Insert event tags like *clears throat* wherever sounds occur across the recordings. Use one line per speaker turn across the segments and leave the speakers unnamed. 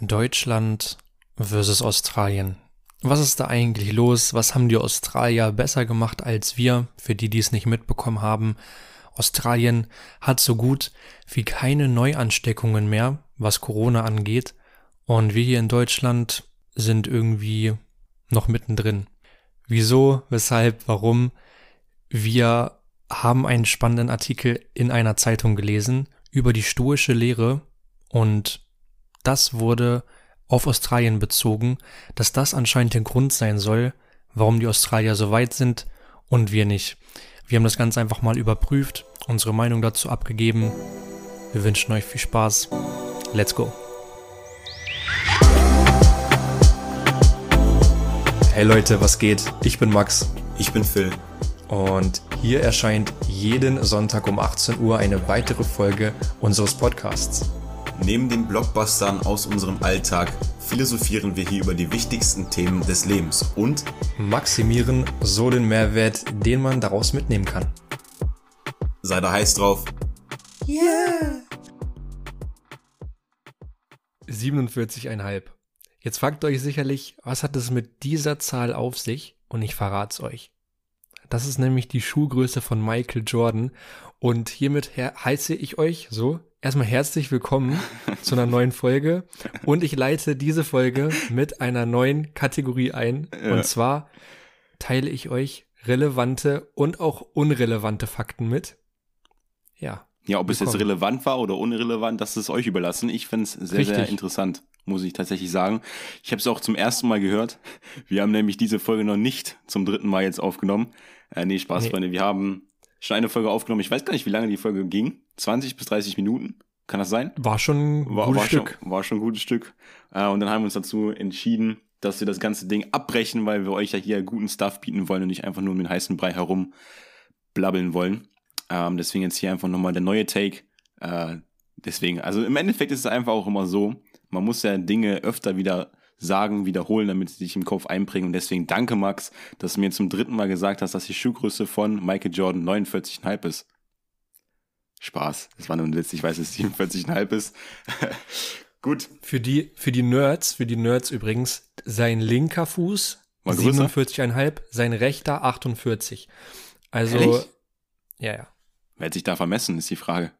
Deutschland versus Australien. Was ist da eigentlich los? Was haben die Australier besser gemacht als wir? Für die, die es nicht mitbekommen haben. Australien hat so gut wie keine Neuansteckungen mehr, was Corona angeht. Und wir hier in Deutschland sind irgendwie noch mittendrin. Wieso, weshalb, warum? Wir haben einen spannenden Artikel in einer Zeitung gelesen über die stoische Lehre und das wurde auf Australien bezogen, dass das anscheinend der Grund sein soll, warum die Australier so weit sind und wir nicht. Wir haben das Ganze einfach mal überprüft, unsere Meinung dazu abgegeben. Wir wünschen euch viel Spaß. Let's go. Hey Leute, was geht? Ich bin Max.
Ich bin Phil.
Und hier erscheint jeden Sonntag um 18 Uhr eine weitere Folge unseres Podcasts.
Neben den Blockbustern aus unserem Alltag philosophieren wir hier über die wichtigsten Themen des Lebens und
maximieren so den Mehrwert, den man daraus mitnehmen kann.
Sei da heiß drauf. Yeah!
47,5. Jetzt fragt euch sicherlich, was hat es mit dieser Zahl auf sich? Und ich verrat's euch. Das ist nämlich die Schuhgröße von Michael Jordan. Und hiermit heiße ich euch so erstmal herzlich willkommen zu einer neuen Folge. Und ich leite diese Folge mit einer neuen Kategorie ein. Ja. Und zwar teile ich euch relevante und auch unrelevante Fakten mit. Ja.
Ja, ob es jetzt relevant war oder unrelevant, das ist euch überlassen. Ich finde es sehr, Richtig. sehr interessant, muss ich tatsächlich sagen. Ich habe es auch zum ersten Mal gehört. Wir haben nämlich diese Folge noch nicht zum dritten Mal jetzt aufgenommen. Äh, nee, Spaß, nee. Freunde. Wir haben schon eine Folge aufgenommen. Ich weiß gar nicht, wie lange die Folge ging. 20 bis 30 Minuten. Kann das sein?
War schon ein
war,
gutes
war
Stück.
Schon, war schon ein gutes Stück. Äh, und dann haben wir uns dazu entschieden, dass wir das ganze Ding abbrechen, weil wir euch ja hier guten Stuff bieten wollen und nicht einfach nur mit heißen Brei herum blabbeln wollen. Ähm, deswegen jetzt hier einfach nochmal der neue Take. Äh, deswegen, also im Endeffekt ist es einfach auch immer so, man muss ja Dinge öfter wieder sagen, wiederholen, damit sie sich im Kopf einprägen. Und deswegen danke, Max, dass du mir zum dritten Mal gesagt hast, dass die Schuhgröße von Michael Jordan 49,5 ist. Spaß. Das war nur ein Witz. Ich weiß, dass es 47,5 ist. *laughs* Gut.
Für die, für die Nerds, für die Nerds übrigens, sein linker Fuß 47,5, sein rechter 48. Also,
Ehrlich?
ja, ja.
Wer hat sich da vermessen, ist die Frage.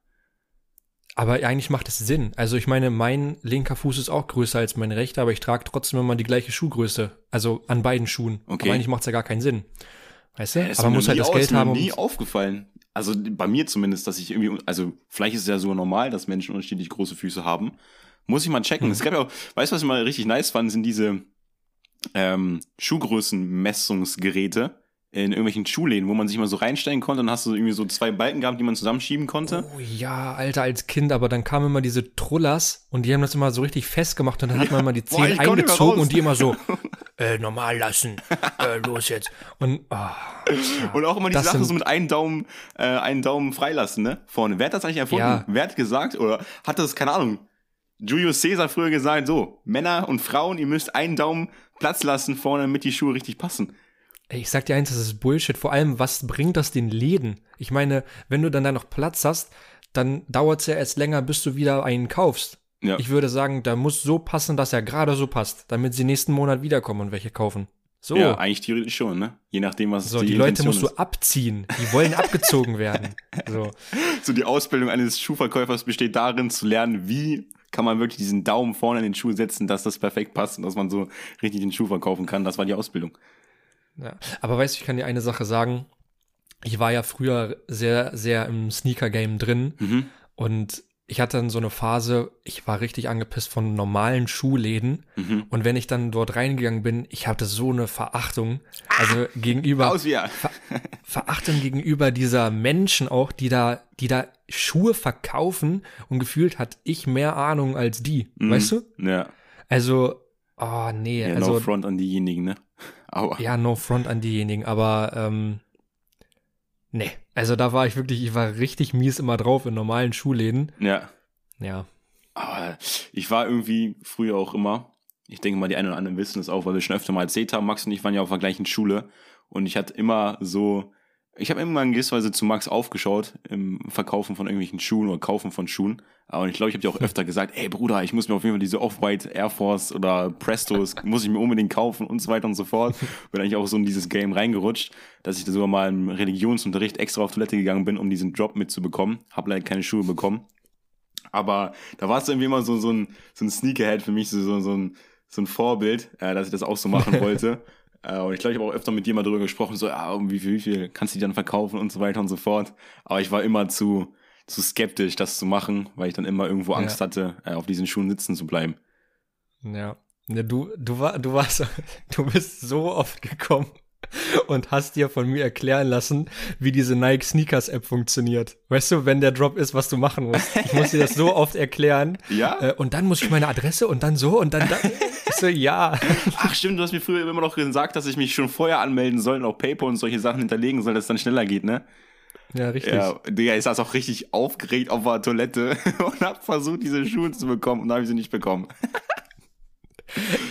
Aber eigentlich macht es Sinn. Also ich meine, mein linker Fuß ist auch größer als mein rechter, aber ich trage trotzdem immer die gleiche Schuhgröße. Also an beiden Schuhen. Okay. Aber eigentlich macht es ja gar keinen Sinn. Weißt du?
Ja, aber man muss halt das Geld haben. Ist mir nie aufgefallen. Also bei mir zumindest, dass ich irgendwie, also vielleicht ist es ja so normal, dass Menschen unterschiedlich große Füße haben. Muss ich mal checken. Mhm. Es gab ja auch, weißt du, was ich mal richtig nice fand, sind diese ähm, Schuhgrößenmessungsgeräte in irgendwelchen Schuhläden, wo man sich mal so reinstellen konnte. Dann hast du irgendwie so zwei Balken gehabt, die man zusammenschieben konnte.
Oh ja, Alter, als Kind, aber dann kamen immer diese Trullers und die haben das immer so richtig festgemacht und dann hat man immer die Zehen Boah, eingezogen und die immer so, *laughs* äh, normal lassen, äh, los jetzt. Und, oh, ja,
und auch immer die Sache so mit einem Daumen, äh, einen Daumen freilassen, ne? Vorne. Wer hat das eigentlich erfunden? Ja. Wer hat gesagt oder hat das, keine Ahnung, Julius Caesar früher gesagt, so, Männer und Frauen, ihr müsst einen Daumen Platz lassen vorne, damit die Schuhe richtig passen.
Ich sag dir eins, das ist Bullshit. Vor allem, was bringt das den Läden? Ich meine, wenn du dann da noch Platz hast, dann dauert es ja erst länger, bis du wieder einen kaufst. Ja. Ich würde sagen, da muss so passen, dass er gerade so passt, damit sie nächsten Monat wiederkommen und welche kaufen. So.
Ja, eigentlich theoretisch schon, ne? Je nachdem, was
so, die, die Leute musst ist. du abziehen. Die wollen abgezogen *laughs* werden. So.
so, die Ausbildung eines Schuhverkäufers besteht darin, zu lernen, wie kann man wirklich diesen Daumen vorne in den Schuh setzen, dass das perfekt passt und dass man so richtig den Schuh verkaufen kann. Das war die Ausbildung.
Ja. Aber weißt du, ich kann dir eine Sache sagen. Ich war ja früher sehr, sehr im Sneaker-Game drin mhm. und ich hatte dann so eine Phase, ich war richtig angepisst von normalen Schuhläden. Mhm. Und wenn ich dann dort reingegangen bin, ich hatte so eine Verachtung. Also ah, gegenüber.
Aus Ver,
Verachtung gegenüber dieser Menschen auch, die da, die da Schuhe verkaufen und gefühlt hat ich mehr Ahnung als die. Mhm. Weißt du?
Ja.
Also, oh nee.
Ja,
also,
no front an diejenigen, ne?
Aua. Ja, no front an diejenigen, aber ähm, nee. Also da war ich wirklich, ich war richtig mies immer drauf in normalen Schuhläden.
Ja.
Ja.
Aber ich war irgendwie früher auch immer, ich denke mal, die einen oder anderen wissen es auch, weil wir schon öfter mal erzählt haben, Max und ich waren ja auf der gleichen Schule und ich hatte immer so ich habe irgendwann gewisserweise zu Max aufgeschaut im Verkaufen von irgendwelchen Schuhen oder Kaufen von Schuhen. Und ich glaube, ich habe dir auch öfter gesagt, ey Bruder, ich muss mir auf jeden Fall diese Off-White Air Force oder Prestos, *laughs* muss ich mir unbedingt kaufen und so weiter und so fort. Bin eigentlich auch so in dieses Game reingerutscht, dass ich da sogar mal im Religionsunterricht extra auf Toilette gegangen bin, um diesen Drop mitzubekommen. Hab leider keine Schuhe bekommen. Aber da war es irgendwie immer so, so ein, so ein Sneakerhead für mich, so, so, so, ein, so ein Vorbild, äh, dass ich das auch so machen *laughs* wollte. Äh, und ich glaube, ich habe auch öfter mit dir mal darüber gesprochen, so, ja, wie viel, wie viel kannst du die dann verkaufen und so weiter und so fort. Aber ich war immer zu, zu skeptisch, das zu machen, weil ich dann immer irgendwo Angst ja. hatte, äh, auf diesen Schuhen sitzen zu bleiben.
Ja. Du, du, war, du warst, *laughs* du bist so oft gekommen und hast dir von mir erklären lassen, wie diese Nike Sneakers App funktioniert. Weißt du, wenn der Drop ist, was du machen musst. Ich muss dir das so oft erklären. *laughs*
Ja.
Äh, und dann muss ich meine Adresse und dann so und dann da. Ich so, ja.
Ach stimmt, du hast mir früher immer noch gesagt, dass ich mich schon vorher anmelden soll und auch PayPal und solche Sachen hinterlegen soll, dass es dann schneller geht, ne?
Ja, richtig.
Ja, Digga, ich saß auch richtig aufgeregt auf der Toilette *laughs* und hab versucht, diese Schuhe zu bekommen und habe ich sie nicht bekommen.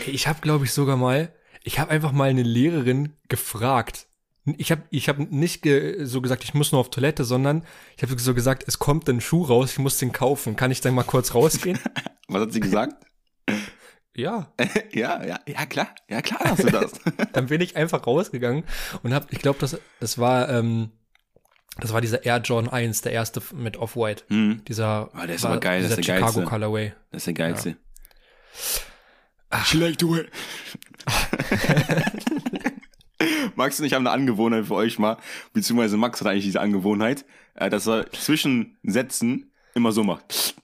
ich habe, glaube ich, sogar mal ich habe einfach mal eine Lehrerin gefragt. Ich habe ich hab nicht ge so gesagt, ich muss nur auf Toilette, sondern ich habe so gesagt, es kommt ein Schuh raus, ich muss den kaufen. Kann ich dann mal kurz rausgehen? *laughs*
Was hat sie gesagt?
Ja. *laughs*
ja, ja, ja, klar. Ja, klar hast du das. *laughs*
dann bin ich einfach rausgegangen und habe, ich glaube, das, das war, ähm, das war dieser Air John 1, der erste mit Off-White.
Hm.
Dieser,
oh, der ist aber geil, das ist der
Chicago
geilste.
Colorway.
Das ist der geilste. Ja.
She like the way.
Max und ich haben eine Angewohnheit für euch mal, beziehungsweise Max hat eigentlich diese Angewohnheit, äh, dass er zwischen Sätzen immer so macht.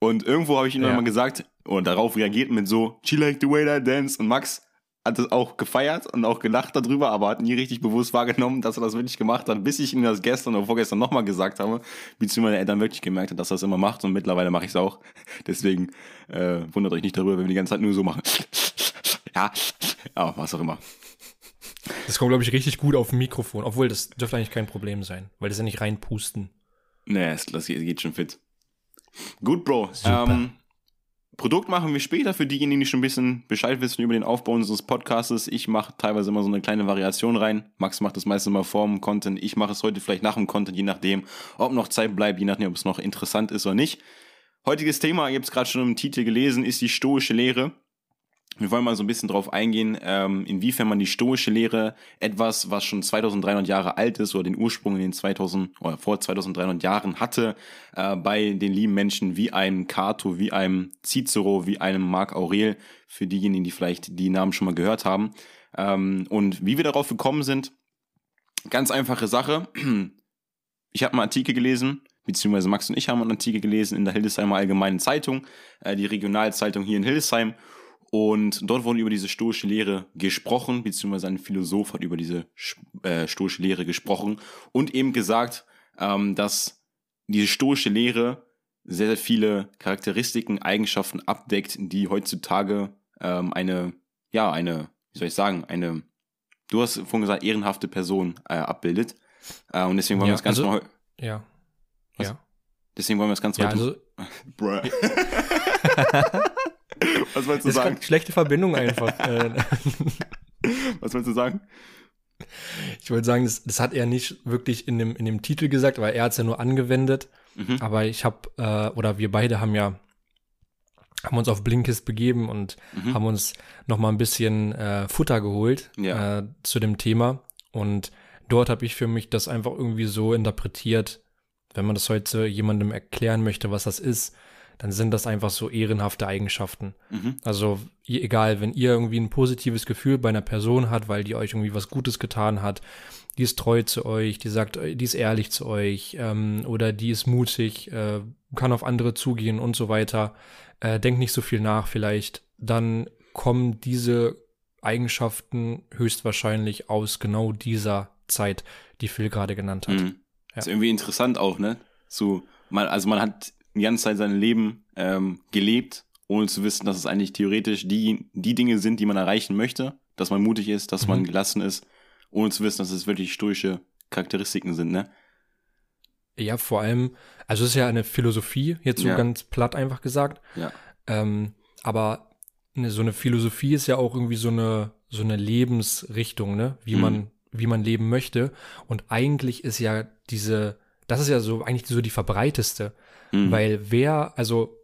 Und irgendwo habe ich ihm ja. mal gesagt, und darauf reagiert mit so, she like the way I dance. Und Max hat das auch gefeiert und auch gelacht darüber, aber hat nie richtig bewusst wahrgenommen, dass er das wirklich gemacht hat, bis ich ihm das gestern oder vorgestern nochmal gesagt habe, beziehungsweise er dann wirklich gemerkt hat, dass er das immer macht und mittlerweile mache ich es auch. *laughs* Deswegen äh, wundert euch nicht darüber, wenn wir die ganze Zeit nur so machen. *laughs* ja, ja, was auch immer.
Das kommt, glaube ich, richtig gut auf dem Mikrofon, obwohl das dürfte eigentlich kein Problem sein, weil das ja nicht reinpusten.
Nee, das geht schon fit. Gut, Bro. Ähm, Produkt machen wir später für diejenigen, die schon ein bisschen Bescheid wissen über den Aufbau unseres Podcasts. Ich mache teilweise immer so eine kleine Variation rein. Max macht das meistens mal vor dem Content. Ich mache es heute vielleicht nach dem Content, je nachdem, ob noch Zeit bleibt, je nachdem, ob es noch interessant ist oder nicht. Heutiges Thema, ihr habt es gerade schon im Titel gelesen, ist die stoische Lehre. Wir wollen mal so ein bisschen drauf eingehen, ähm, inwiefern man die stoische Lehre, etwas, was schon 2300 Jahre alt ist oder den Ursprung in den 2000 oder vor 2300 Jahren hatte, äh, bei den lieben Menschen wie einem Cato, wie einem Cicero, wie einem Marc Aurel, für diejenigen, die vielleicht die Namen schon mal gehört haben. Ähm, und wie wir darauf gekommen sind, ganz einfache Sache. *clears throat* Ich habe einen Artikel gelesen, beziehungsweise Max und ich haben einen Artikel gelesen in der Hildesheimer Allgemeinen Zeitung, äh, die Regionalzeitung hier in Hildesheim. Und dort wurde über diese stoische Lehre gesprochen, beziehungsweise ein Philosoph hat über diese äh, stoische Lehre gesprochen und eben gesagt, ähm, dass diese stoische Lehre sehr, sehr viele Charakteristiken, Eigenschaften abdeckt, die heutzutage ähm, eine, ja, eine, wie soll ich sagen, eine, du hast vorhin gesagt, ehrenhafte Person äh, abbildet. Äh, und deswegen wollen ja, wir das Ganze
also,
mal.
Ja.
Was?
Ja.
Deswegen wollen wir das Ganze
ja,
heute.
Also, *laughs*
Bruh. *laughs* Was wolltest du
das
sagen?
Schlechte Verbindung einfach. *laughs* Äh,
Was wolltest du sagen?
Ich wollte sagen, das, das hat er nicht wirklich in dem, in dem Titel gesagt, weil er hat es ja nur angewendet.
Mhm.
Aber ich habe, äh, oder wir beide haben ja, haben uns auf Blinkist begeben und
Mhm.
haben uns noch mal ein bisschen äh, Futter geholt
Ja.
äh, zu dem Thema. Und dort habe ich für mich das einfach irgendwie so interpretiert, wenn man das heute jemandem erklären möchte, was das ist, dann sind das einfach so ehrenhafte Eigenschaften.
Mhm.
Also egal, wenn ihr irgendwie ein positives Gefühl bei einer Person hat, weil die euch irgendwie was Gutes getan hat, die ist treu zu euch, die sagt, äh, die ist ehrlich zu euch ähm, oder die ist mutig, äh, kann auf andere zugehen und so weiter, äh, denkt nicht so viel nach vielleicht, dann kommen diese Eigenschaften höchstwahrscheinlich aus genau dieser Zeit, die Phil gerade genannt hat.
Mhm. Ist irgendwie interessant auch, ne? So, man, also man hat die ganze Zeit sein Leben ähm, gelebt, ohne zu wissen, dass es eigentlich theoretisch die, die Dinge sind, die man erreichen möchte, dass man mutig ist, dass man
Mhm.
gelassen ist, ohne zu wissen, dass es wirklich stoische Charakteristiken sind, ne?
Ja, vor allem, also es ist ja eine Philosophie, jetzt so
Ja.
ganz platt einfach gesagt.
Ja.
Ähm, aber eine, so eine Philosophie ist ja auch irgendwie so eine, so eine Lebensrichtung, ne? Wie
Mhm.
man wie man leben möchte. Und eigentlich ist ja diese, das ist ja so eigentlich so die verbreiteste. Mhm. Weil wer, also,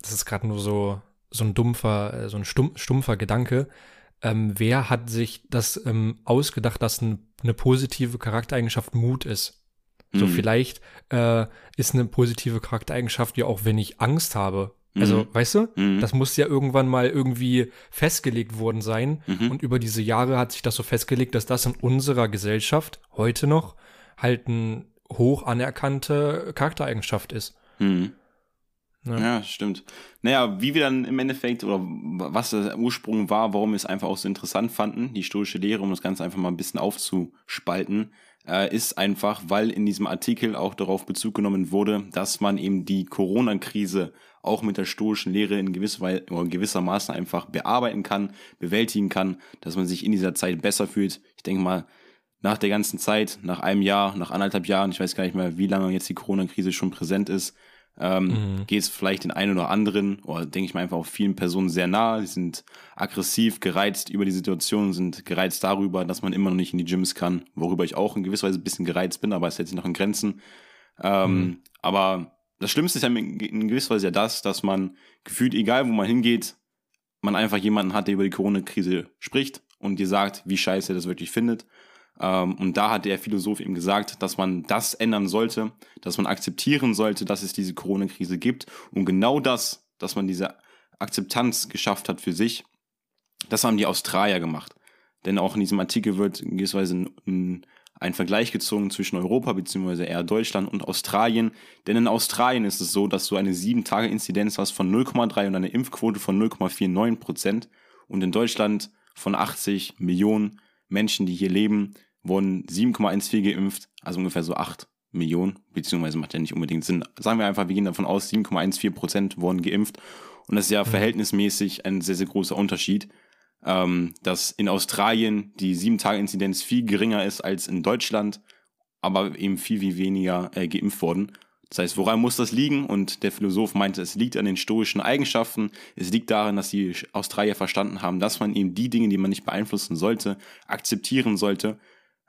das ist gerade nur so, so ein dumpfer, äh, so ein stumpfer Gedanke, ähm, wer hat sich das ähm, ausgedacht, dass ein, eine positive Charaktereigenschaft Mut ist? So mhm. vielleicht äh, ist eine positive Charaktereigenschaft ja auch, wenn ich Angst habe. Also, mhm. weißt du, mhm. das muss ja irgendwann mal irgendwie festgelegt worden sein. Mhm. Und über diese Jahre hat sich das so festgelegt, dass das in unserer Gesellschaft heute noch halt eine hoch anerkannte Charaktereigenschaft ist.
Mhm. Ja. ja, stimmt. Naja, wie wir dann im Endeffekt oder was der Ursprung war, warum wir es einfach auch so interessant fanden, die stoische Lehre, um das Ganze einfach mal ein bisschen aufzuspalten, äh, ist einfach, weil in diesem Artikel auch darauf Bezug genommen wurde, dass man eben die Corona-Krise auch mit der stoischen Lehre in gewisser, Weise, oder gewissermaßen einfach bearbeiten kann, bewältigen kann, dass man sich in dieser Zeit besser fühlt. Ich denke mal, nach der ganzen Zeit, nach einem Jahr, nach anderthalb Jahren, ich weiß gar nicht mehr, wie lange jetzt die Corona-Krise schon präsent ist, ähm, mhm. geht es vielleicht den einen oder anderen, oder denke ich mal einfach auch vielen Personen sehr nahe. Sie sind aggressiv, gereizt über die Situation, sind gereizt darüber, dass man immer noch nicht in die Gyms kann, worüber ich auch in gewisser Weise ein bisschen gereizt bin, aber es hält sich noch in Grenzen. Ähm, mhm. Aber das Schlimmste ist ja in gewisser Weise ja das, dass man gefühlt, egal wo man hingeht, man einfach jemanden hat, der über die Corona-Krise spricht und dir sagt, wie scheiße er das wirklich findet. Ähm, und da hat der Philosoph eben gesagt, dass man das ändern sollte, dass man akzeptieren sollte, dass es diese Corona-Krise gibt. Und genau das, dass man diese Akzeptanz geschafft hat für sich, das haben die Australier gemacht. Denn auch in diesem Artikel wird in gewisser Weise ein, ein Vergleich gezogen zwischen Europa bzw. eher Deutschland und Australien. Denn in Australien ist es so, dass du eine 7-Tage-Inzidenz hast von 0,3 und eine Impfquote von 0,49 Prozent. Und in Deutschland von 80 Millionen Menschen, die hier leben, wurden 7,14 geimpft, also ungefähr so 8 Millionen, beziehungsweise macht ja nicht unbedingt Sinn. Sagen wir einfach, wir gehen davon aus, 7,14 Prozent wurden geimpft. Und das ist ja mhm. verhältnismäßig ein sehr, sehr großer Unterschied, ähm, dass in Australien die 7-Tage-Inzidenz viel geringer ist als in Deutschland, aber eben viel, viel weniger äh, geimpft wurden. Das heißt, woran muss das liegen? Und der Philosoph meinte, es liegt an den stoischen Eigenschaften. Es liegt daran, dass die Australier verstanden haben, dass man eben die Dinge, die man nicht beeinflussen sollte, akzeptieren sollte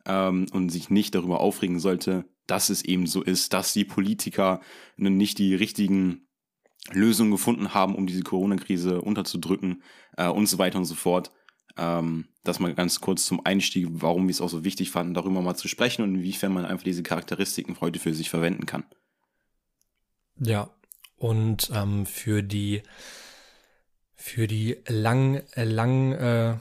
ähm, und sich nicht darüber aufregen sollte, dass es eben so ist, dass die Politiker nicht die richtigen Lösungen gefunden haben, um diese Corona-Krise unterzudrücken äh, und so weiter und so fort. Ähm, das mal ganz kurz zum Einstieg, warum wir es auch so wichtig fanden, darüber mal zu sprechen und inwiefern man einfach diese Charakteristiken heute für sich verwenden kann.
Ja, und ähm, für die für die lang lang äh,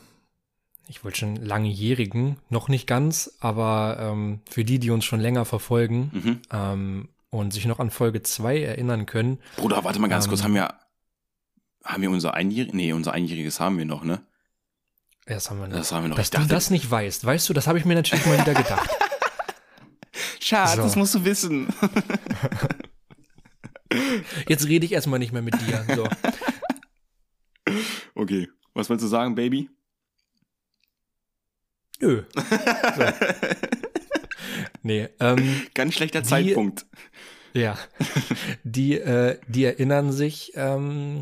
ich wollte schon langjährigen, noch nicht ganz, aber ähm, für die, die uns schon länger verfolgen mhm. ähm, und sich noch an Folge 2 erinnern können.
Bruder, warte mal ganz ähm, kurz, haben wir, haben wir unser Einjähriges? Nee, unser Einjähriges haben wir noch, ne?
Das haben wir noch.
Das haben wir noch.
Dass du das nicht weißt, weißt du, das habe ich mir natürlich mal wieder gedacht. *laughs*
Schatz, so. das musst du wissen. *laughs*
Jetzt rede ich erstmal nicht mehr mit dir. So. *laughs*
Okay. Was wolltest du sagen, Baby?
Nö. So. *laughs* nee, ähm,
Ganz schlechter die, Zeitpunkt.
Ja. Die, äh, die erinnern sich, ähm,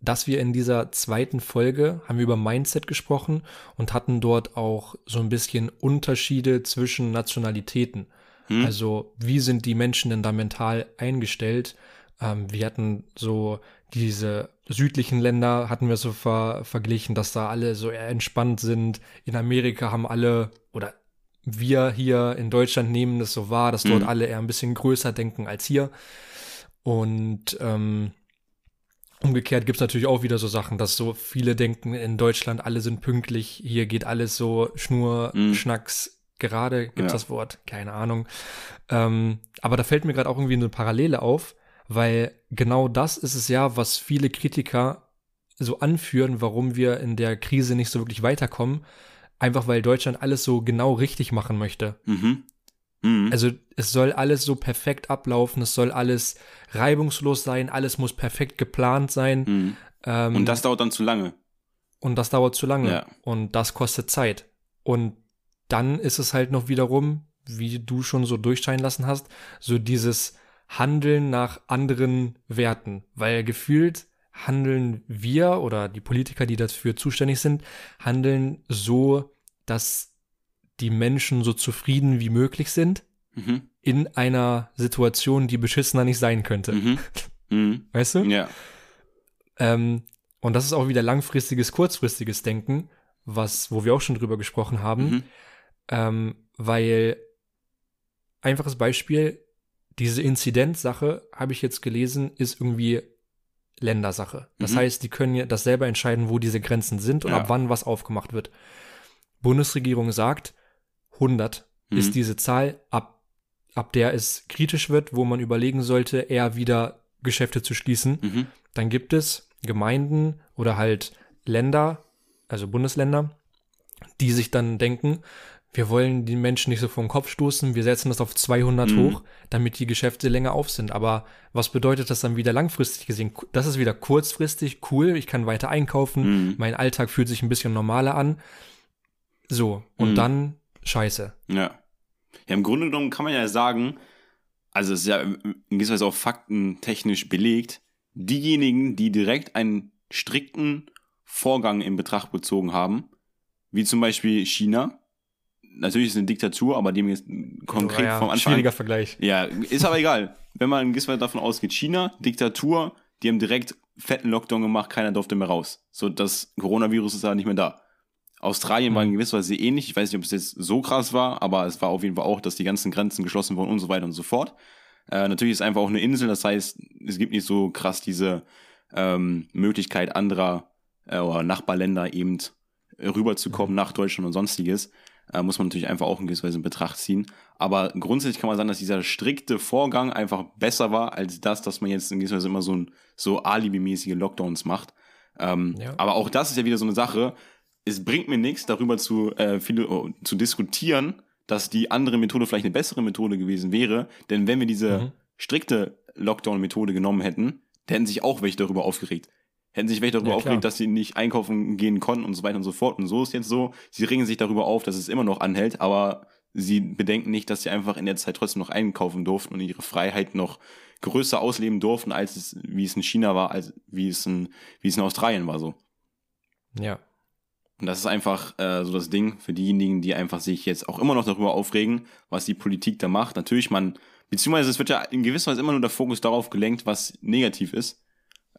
dass wir in dieser zweiten Folge haben wir über Mindset gesprochen und hatten dort auch so ein bisschen Unterschiede zwischen Nationalitäten. Hm. Also wie sind die Menschen denn da mental eingestellt? Ähm, wir hatten so diese südlichen Länder hatten wir so ver verglichen, dass da alle so eher entspannt sind. In Amerika haben alle oder wir hier in Deutschland nehmen es so wahr, dass dort mhm. alle eher ein bisschen größer denken als hier. Und ähm, umgekehrt gibt's natürlich auch wieder so Sachen, dass so viele denken, in Deutschland alle sind pünktlich, hier geht alles so Schnur, mhm. Schnacks, gerade gibt's ja. das Wort, keine Ahnung. Ähm, aber da fällt mir gerade auch irgendwie eine Parallele auf, weil genau das ist es ja, was viele Kritiker so anführen, warum wir in der Krise nicht so wirklich weiterkommen. Einfach weil Deutschland alles so genau richtig machen möchte. Mhm. Mhm. Also es soll alles so perfekt ablaufen, es soll alles reibungslos sein, alles muss perfekt geplant sein.
Mhm. Ähm, und das dauert dann zu lange.
Und das dauert zu lange. Ja. Und das kostet Zeit. Und dann ist es halt noch wiederum, wie du schon so durchscheinen lassen hast, so dieses handeln nach anderen Werten, weil gefühlt handeln wir oder die Politiker, die dafür zuständig sind, handeln so, dass die Menschen so zufrieden wie möglich sind
Mhm.
in einer Situation, die beschissener nicht sein könnte.
Mhm. *laughs* Mhm.
Weißt du?
Ja.
Ähm, und das ist auch wieder langfristiges, kurzfristiges Denken, was, wo wir auch schon drüber gesprochen haben.
Mhm.
Ähm, weil, einfaches Beispiel, diese Inzidenzsache, habe ich jetzt gelesen, ist irgendwie Ländersache. Das
Mhm.
heißt, die können ja das selber entscheiden, wo diese Grenzen sind und
Ja.
ab wann was aufgemacht wird. Bundesregierung sagt, 100
Mhm.
ist diese Zahl, ab, ab der es kritisch wird, wo man überlegen sollte, eher wieder Geschäfte zu schließen.
Mhm.
Dann gibt es Gemeinden oder halt Länder, also Bundesländer, die sich dann denken, wir wollen die Menschen nicht so vor den Kopf stoßen, wir setzen das auf 200
Mhm.
hoch, damit die Geschäfte länger auf sind. Aber was bedeutet das dann wieder langfristig gesehen? Das ist wieder kurzfristig, cool, ich kann weiter einkaufen,
Mhm.
mein Alltag fühlt sich ein bisschen normaler an. So, und
Mhm.
dann scheiße.
Ja. Ja, im Grunde genommen kann man ja sagen, also es ist ja in gewisser Weise auch faktentechnisch belegt, diejenigen, die direkt einen strikten Vorgang in Betracht bezogen haben, wie zum Beispiel China, natürlich ist es eine Diktatur, aber dem jetzt konkret
Ja,
vom Anfang.
Schwieriger Vergleich.
Ja, ist aber egal. Wenn man in davon ausgeht, China, Diktatur, die haben direkt fetten Lockdown gemacht, keiner durfte mehr raus. So, das Coronavirus ist da nicht mehr da. Australien war in
Mhm.
gewisser Weise ähnlich. Ich weiß nicht, ob es jetzt so krass war, aber es war auf jeden Fall auch, dass die ganzen Grenzen geschlossen wurden und so weiter und so fort. Äh, natürlich ist es einfach auch eine Insel, das heißt, es gibt nicht so krass diese ähm, Möglichkeit anderer äh, oder Nachbarländer eben rüberzukommen nach Deutschland und sonstiges. Äh, muss man natürlich einfach auch in gewisser Weise in Betracht ziehen. Aber grundsätzlich kann man sagen, dass dieser strikte Vorgang einfach besser war, als das, dass man jetzt in gewisser Weise immer so, ein, so alibimäßige Lockdowns macht. Ähm,
Ja.
Aber auch das ist ja wieder so eine Sache. Es bringt mir nichts, darüber zu, äh, viele, oh, zu diskutieren, dass die andere Methode vielleicht eine bessere Methode gewesen wäre. Denn wenn wir diese
Mhm.
strikte Lockdown-Methode genommen hätten, da hätten sich auch welche darüber aufgeregt. Hätten sich welche darüber
Ja,
aufgeregt, dass sie nicht einkaufen gehen konnten und so weiter und so fort. Und so ist jetzt so, sie regen sich darüber auf, dass es immer noch anhält, aber sie bedenken nicht, dass sie einfach in der Zeit trotzdem noch einkaufen durften und ihre Freiheit noch größer ausleben durften, als es, wie es in China war, als wie es in, wie es in Australien war so.
Ja.
Und das ist einfach äh, so das Ding für diejenigen, die einfach sich jetzt auch immer noch darüber aufregen, was die Politik da macht. Natürlich, man, beziehungsweise es wird ja in gewisser Weise immer nur der Fokus darauf gelenkt, was negativ ist.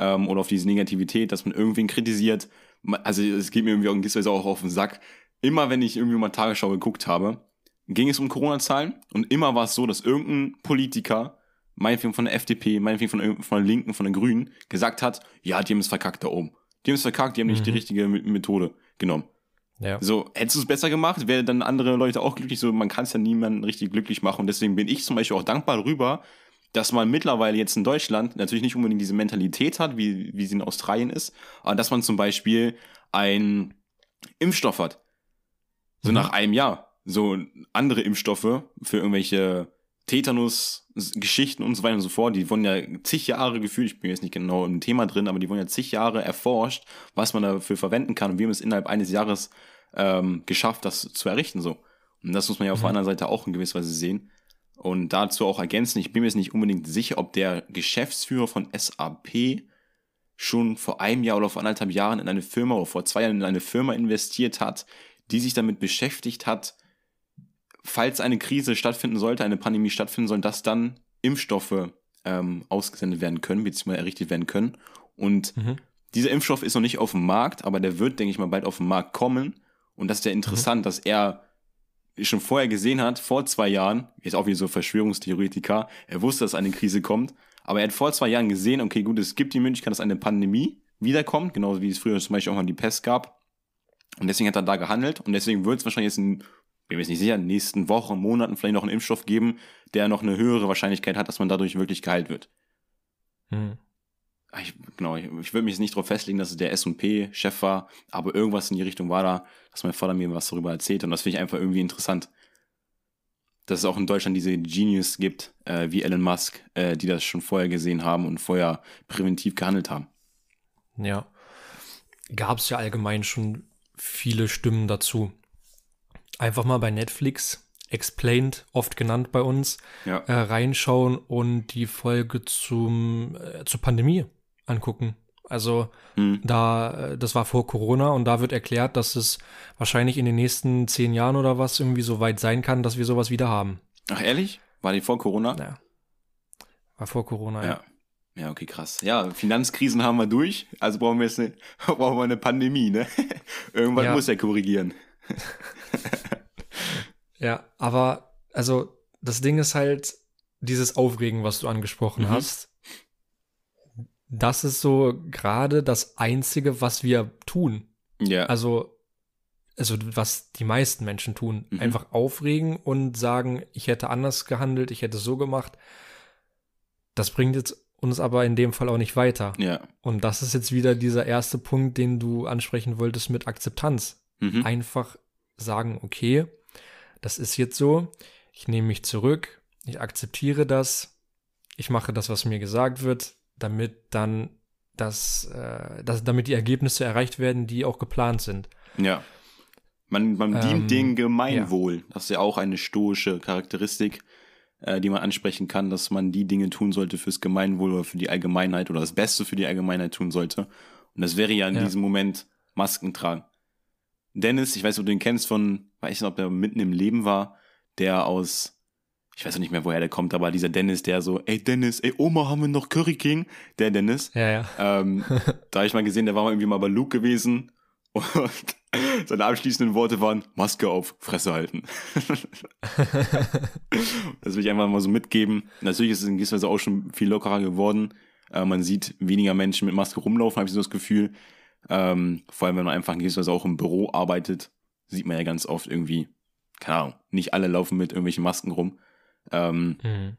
Ähm, oder auf diese Negativität, dass man irgendwen kritisiert. Also es geht mir irgendwie auch auch auf den Sack. Immer wenn ich irgendwie mal Tagesschau geguckt habe, ging es um Corona-Zahlen und immer war es so, dass irgendein Politiker, meinetwegen von der FDP, meinetwegen von, der- von der Linken, von den Grünen, gesagt hat, ja, die haben es verkackt da oben. Die haben es verkackt, die haben nicht die
Mhm.
richtige Me- Methode genommen.
Ja.
So, hättest du es besser gemacht, wäre dann andere Leute auch glücklich. So, man kann es ja niemanden richtig glücklich machen. Und deswegen bin ich zum Beispiel auch dankbar darüber, dass man mittlerweile jetzt in Deutschland natürlich nicht unbedingt diese Mentalität hat, wie, wie sie in Australien ist, aber dass man zum Beispiel einen Impfstoff hat. So
Mhm.
nach einem Jahr. So andere Impfstoffe für irgendwelche Tetanus-Geschichten und so weiter und so fort. Die wurden ja zig Jahre gefühlt, ich bin jetzt nicht genau im Thema drin, aber die wurden ja zig Jahre erforscht, was man dafür verwenden kann. Und wir haben es innerhalb eines Jahres ähm, geschafft, das zu errichten so. Und das muss man ja auf
Mhm.
der anderen Seite auch in gewisser Weise sehen. Und dazu auch ergänzen, ich bin mir jetzt nicht unbedingt sicher, ob der Geschäftsführer von SAP schon vor einem Jahr oder vor anderthalb Jahren in eine Firma oder vor zwei Jahren in eine Firma investiert hat, die sich damit beschäftigt hat, falls eine Krise stattfinden sollte, eine Pandemie stattfinden soll, dass dann Impfstoffe ähm, ausgesendet werden können, beziehungsweise errichtet werden können. Und
Mhm.
dieser Impfstoff ist noch nicht auf dem Markt, aber der wird, denke ich mal, bald auf den Markt kommen. Und das ist ja interessant, dass er schon vorher gesehen hat, vor zwei Jahren, jetzt auch wie so Verschwörungstheoretiker, er wusste, dass eine Krise kommt, aber er hat vor zwei Jahren gesehen, okay, gut, es gibt die Möglichkeit, dass eine Pandemie wiederkommt, genauso wie es früher zum Beispiel auch mal die Pest gab. Und deswegen hat er da gehandelt und deswegen wird es wahrscheinlich jetzt in, bin mir jetzt nicht sicher, in den nächsten Wochen, Monaten vielleicht noch einen Impfstoff geben, der noch eine höhere Wahrscheinlichkeit hat, dass man dadurch wirklich geheilt wird.
Mhm.
Ah, Ich, genau, ich, ich würde mich jetzt nicht darauf festlegen, dass es der S&P-Chef war, aber irgendwas in die Richtung war da, dass mein Vater mir was darüber erzählt und das finde ich einfach irgendwie interessant. Dass es auch in Deutschland diese Genius gibt, äh, wie Elon Musk, äh, die das schon vorher gesehen haben und vorher präventiv gehandelt haben.
Ja. Gab es ja allgemein schon viele Stimmen dazu. Einfach mal bei Netflix, Explained, oft genannt bei uns,
Ja.
äh, reinschauen und die Folge zum, äh, zur Pandemie angucken. Also
Hm.
da, äh, das war vor Corona und da wird erklärt, dass es wahrscheinlich in den nächsten zehn Jahren oder was irgendwie so weit sein kann, dass wir sowas wieder haben.
Ach, ehrlich? War die vor Corona?
Ja. War vor Corona, ja.
Ja. Ja, okay, krass. Ja, Finanzkrisen haben wir durch, also brauchen wir jetzt eine, *laughs* brauchen wir eine Pandemie, ne? *laughs* Irgendwann
Ja.
muss er korrigieren. *laughs*
Ja, aber also das Ding ist halt dieses Aufregen, was du angesprochen
Mhm.
hast. Das ist so gerade das Einzige, was wir tun.
Ja.
Also, also was die meisten Menschen tun.
Mhm.
Einfach aufregen und sagen, ich hätte anders gehandelt, ich hätte so gemacht. Das bringt jetzt uns aber in dem Fall auch nicht weiter.
ja.
Und das ist jetzt wieder dieser erste Punkt, den du ansprechen wolltest mit Akzeptanz.
Mhm.
Einfach sagen, okay, das ist jetzt so, ich nehme mich zurück, ich akzeptiere das, ich mache das, was mir gesagt wird, damit dann das, äh, das damit die Ergebnisse erreicht werden, die auch geplant sind.
Ja. Man, man
Ähm,
dient dem Gemeinwohl. Das ist ja auch eine stoische Charakteristik, äh, die man ansprechen kann, dass man die Dinge tun sollte fürs Gemeinwohl oder für die Allgemeinheit oder das Beste für die Allgemeinheit tun sollte. Und das wäre ja in
Ja.
diesem Moment Masken tragen. Dennis, ich weiß, ob du den kennst von, weiß nicht, ob der mitten im Leben war, der aus, ich weiß auch nicht mehr, woher der kommt, aber dieser Dennis, der so, ey Dennis, ey Oma, haben wir noch Curry King? Der Dennis.
Ja, ja.
Ähm, *laughs* da habe ich mal gesehen, der war mal irgendwie mal bei Luke gewesen und *laughs* seine abschließenden Worte waren Maske auf, Fresse halten. *laughs* das will ich einfach mal so mitgeben. Natürlich ist es in gewisser Weise auch schon viel lockerer geworden. Äh, man sieht weniger Menschen mit Maske rumlaufen, habe ich so das Gefühl. Ähm, vor allem, wenn man einfach in gewisser Weise auch im Büro arbeitet, sieht man ja ganz oft irgendwie, keine Ahnung, nicht alle laufen mit irgendwelchen Masken rum. Ähm,
Mhm.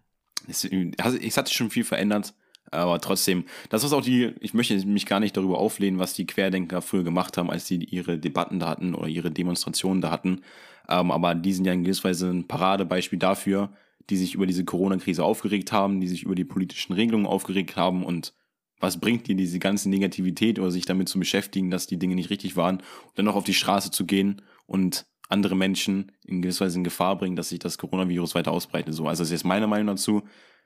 es, also es hat sich schon viel verändert, aber trotzdem, das was auch die, ich möchte mich gar nicht darüber auflehnen, was die Querdenker früher gemacht haben, als sie ihre Debatten da hatten oder ihre Demonstrationen da hatten. Ähm, aber die sind ja in gewisser Weise ein Paradebeispiel dafür, die sich über diese Corona-Krise aufgeregt haben, die sich über die politischen Regelungen aufgeregt haben und was bringt dir diese ganze Negativität oder sich damit zu beschäftigen, dass die Dinge nicht richtig waren und dann noch auf die Straße zu gehen und andere Menschen in gewisser Weise in Gefahr bringen, dass sich das Coronavirus weiter ausbreitet. So, also das ist jetzt meine Meinung dazu.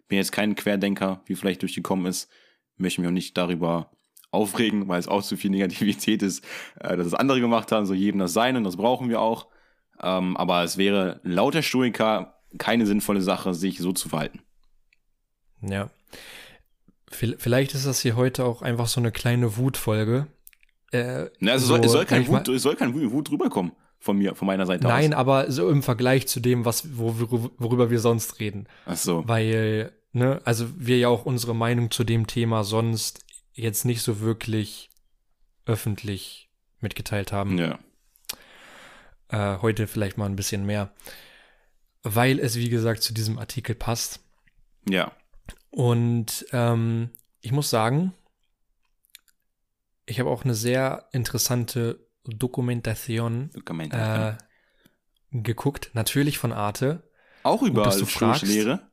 Bin jetzt kein Querdenker, wie vielleicht durchgekommen ist. Möchte mich auch nicht darüber aufregen, weil es auch zu viel Negativität ist, äh, dass es andere gemacht haben. So jedem das sein und das brauchen wir auch. Ähm, aber es wäre laut der Stoiker keine sinnvolle Sache, sich so zu verhalten.
Ja. Vi- Vielleicht ist das hier heute auch einfach so eine kleine Wutfolge. Äh,
Ne, also
so,
es, soll kein Wut, es soll kein Wut rüberkommen von mir, von meiner Seite
Nein,
aus.
aber so im Vergleich zu dem, was, wo, worüber wir sonst reden.
Ach so.
Weil, ne, also wir ja auch unsere Meinung zu dem Thema sonst jetzt nicht so wirklich öffentlich mitgeteilt haben.
Ja.
Äh, heute vielleicht mal ein bisschen mehr. Weil es, wie gesagt, zu diesem Artikel passt.
Ja.
Und ähm, ich muss sagen, ich habe auch eine sehr interessante Dokumentation
Dokument.
äh, geguckt. Natürlich von Arte.
auch über
du
stoische
fragst.
Lehre.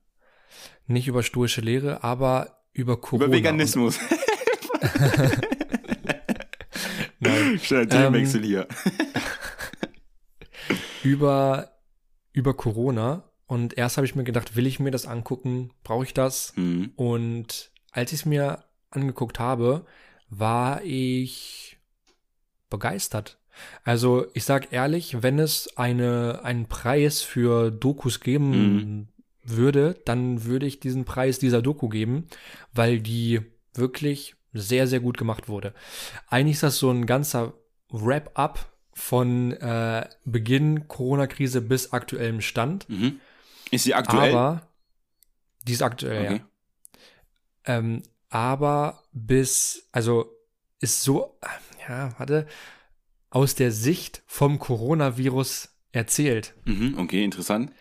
Nicht über stoische Lehre, aber über Corona.
Über Veganismus. *laughs*
Nein.
Schöner Themenwechsel hier. *laughs*
über, über Corona. Und erst habe ich mir gedacht, will ich mir das angucken? Brauche ich das?
Mhm.
Und als ich es mir angeguckt habe, war ich begeistert. Also ich sag ehrlich, wenn es eine, einen Preis für Dokus geben würde, dann würde ich diesen Preis dieser Doku geben, weil die wirklich sehr, sehr gut gemacht wurde. Eigentlich ist das so ein ganzer Wrap-up von äh, Beginn Corona-Krise bis aktuellem Stand.
Mhm. Ist sie aktuell?
Aber die ist aktuell,
Okay.
ja. Ähm, aber bis, also ist so, ja, warte, aus der Sicht vom Coronavirus erzählt.
Mhm, okay, interessant.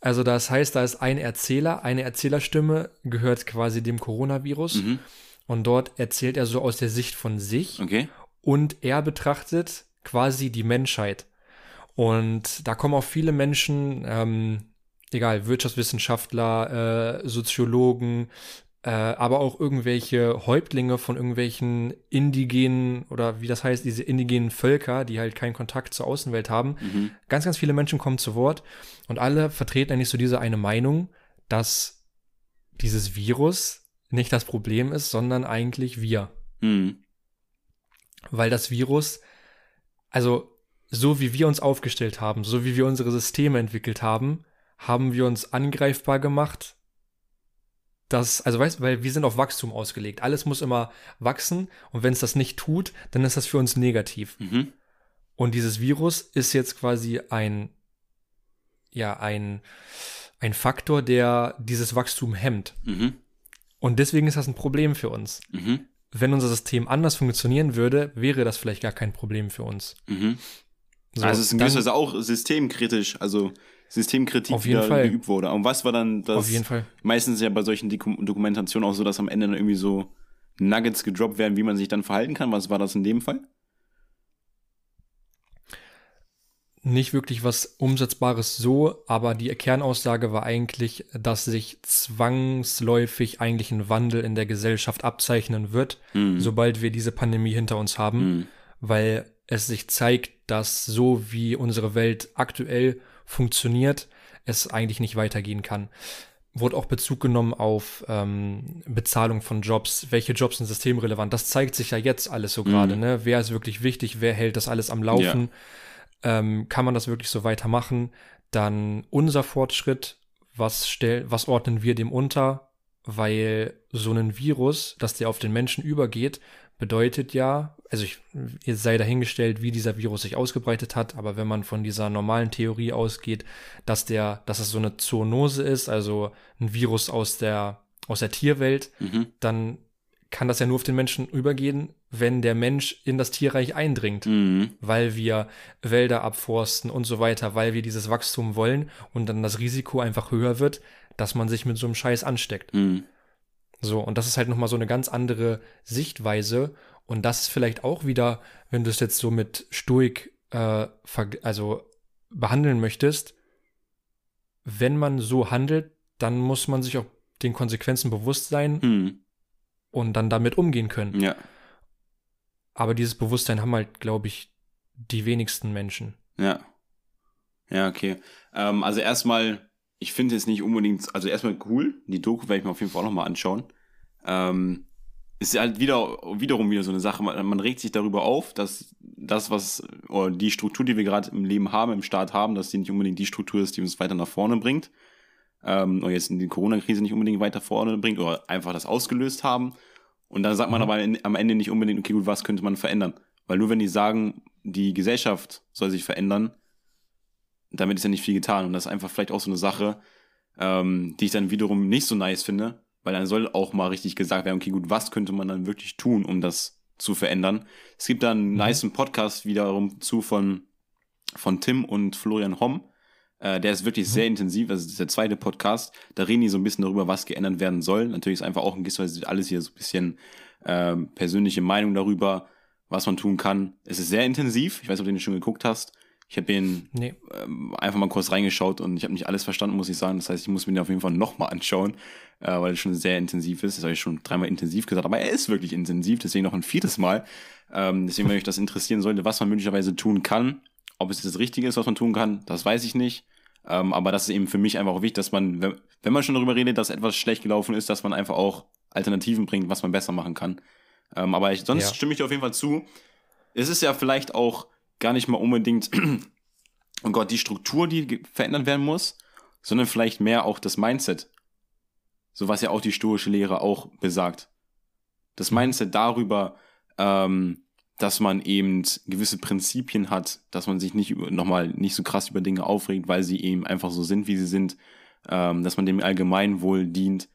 Also das heißt, da ist ein Erzähler, eine Erzählerstimme gehört quasi dem Coronavirus
Mhm,
und dort erzählt er so aus der Sicht von sich
okay.
und er betrachtet quasi die Menschheit. Und da kommen auch viele Menschen, ähm, egal, Wirtschaftswissenschaftler, äh, Soziologen, äh, aber auch irgendwelche Häuptlinge von irgendwelchen indigenen oder wie das heißt, diese indigenen Völker, die halt keinen Kontakt zur Außenwelt haben.
Mhm.
Ganz, ganz viele Menschen kommen zu Wort und alle vertreten eigentlich so diese eine Meinung, dass dieses Virus nicht das Problem ist, sondern eigentlich wir.
Mhm.
Weil das Virus, also so wie wir uns aufgestellt haben, so wie wir unsere Systeme entwickelt haben, haben wir uns angreifbar gemacht. Das, also weißt, weil wir sind auf Wachstum ausgelegt. Alles muss immer wachsen und wenn es das nicht tut, dann ist das für uns negativ.
Mhm.
Und dieses Virus ist jetzt quasi ein, ja, ein, ein Faktor, der dieses Wachstum hemmt.
Mhm.
Und deswegen ist das ein Problem für uns.
Mhm.
Wenn unser System anders funktionieren würde, wäre das vielleicht gar kein Problem für uns.
Mhm.
So,
also es ist in
dann-
gewisser Weise auch systemkritisch, also Systemkritik,
Auf jeden Fall.
geübt wurde. Und was war dann das?
auf jeden Fall.
Meistens ja bei solchen Doku- Dokumentationen auch so, dass am Ende dann irgendwie so Nuggets gedroppt werden, wie man sich dann verhalten kann. Was war das in dem Fall?
Nicht wirklich was Umsetzbares so, aber die Kernaussage war eigentlich, dass sich zwangsläufig eigentlich ein Wandel in der Gesellschaft abzeichnen wird,
Mhm.
sobald wir diese Pandemie hinter uns haben.
Mhm.
weil es sich zeigt, dass so wie unsere Welt aktuell funktioniert, es eigentlich nicht weitergehen kann. Wurde auch Bezug genommen auf ähm, Bezahlung von Jobs, welche Jobs sind systemrelevant. Das zeigt sich ja jetzt alles so gerade,
Mhm.
ne? Wer ist wirklich wichtig, wer hält das alles am Laufen? Ähm, kann man das wirklich so weitermachen? Dann unser Fortschritt, was stell, was ordnen wir dem unter? Weil so ein Virus, dass der auf den Menschen übergeht, bedeutet ja, also ich, jetzt sei dahingestellt, wie dieser Virus sich ausgebreitet hat, aber wenn man von dieser normalen Theorie ausgeht, dass der, dass es so eine Zoonose ist, also ein Virus aus der, aus der Tierwelt,
Mhm.
dann kann das ja nur auf den Menschen übergehen, wenn der Mensch in das Tierreich eindringt
Mhm.
weil wir Wälder abforsten und so weiter, weil wir dieses Wachstum wollen und dann das Risiko einfach höher wird, dass man sich mit so einem Scheiß ansteckt.
Mhm.
So, und das ist halt nochmal so eine ganz andere Sichtweise. Und das ist vielleicht auch wieder, wenn du es jetzt so mit Stoik, äh, also behandeln möchtest, wenn man so handelt, dann muss man sich auch den Konsequenzen bewusst sein
Mhm.
und dann damit umgehen können.
Ja.
Aber dieses Bewusstsein haben halt, glaube ich, die wenigsten Menschen.
Ja. Ja, okay. Ähm, also erstmal, ich finde es nicht unbedingt, also erstmal cool, die Doku werde ich mir auf jeden Fall auch nochmal anschauen. Ähm, ist halt wieder, wiederum wieder so eine Sache, man, man regt sich darüber auf, dass das, was, oder die Struktur, die wir gerade im Leben haben, im Staat haben, dass die nicht unbedingt die Struktur ist, die uns weiter nach vorne bringt. Ähm, oder jetzt in die Corona-Krise nicht unbedingt weiter vorne bringt oder einfach das ausgelöst haben. Und dann sagt man
Mhm.
aber am Ende nicht unbedingt, okay, gut, was könnte man verändern? Weil nur wenn die sagen, die Gesellschaft soll sich verändern, damit ist ja nicht viel getan. Und das ist einfach vielleicht auch so eine Sache, ähm, die ich dann wiederum nicht so nice finde, weil dann soll auch mal richtig gesagt werden, okay, gut, was könnte man dann wirklich tun, um das zu verändern? Es gibt da einen
Mhm.
niceen Podcast wiederum zu von, von Tim und Florian Homm. Äh, der ist wirklich
Mhm.
sehr intensiv, also das ist der zweite Podcast. Da reden die so ein bisschen darüber, was geändert werden soll. Natürlich ist einfach auch in gewisser Weise alles hier so ein bisschen ähm, persönliche Meinung darüber, was man tun kann. Es ist sehr intensiv. Ich weiß ob du den schon geguckt hast. Ich habe den
Nee.
ähm, einfach mal kurz reingeschaut und ich habe nicht alles verstanden, muss ich sagen. Das heißt, ich muss mir den auf jeden Fall nochmal anschauen, äh, weil es schon sehr intensiv ist. Das habe ich schon dreimal intensiv gesagt, aber er ist wirklich intensiv, deswegen noch ein viertes Mal. Ähm, deswegen, wenn euch das interessieren sollte, was man möglicherweise tun kann, ob es das Richtige ist, was man tun kann, das weiß ich nicht. Ähm, aber das ist eben für mich einfach auch wichtig, dass man, wenn, wenn man schon darüber redet, dass etwas schlecht gelaufen ist, dass man einfach auch Alternativen bringt, was man besser machen kann. Ähm, aber ich, sonst
Ja.
stimme ich dir auf jeden Fall zu. Es ist ja vielleicht auch gar nicht mal unbedingt, *clears throat* oh Gott, die Struktur, die verändert werden muss, sondern vielleicht mehr auch das Mindset. So was ja auch die stoische Lehre auch besagt. Das Mindset darüber, ähm, dass man eben gewisse Prinzipien hat, dass man sich nicht nochmal nicht so krass über Dinge aufregt, weil sie eben einfach so sind, wie sie sind, ähm, dass man dem Allgemeinwohl dient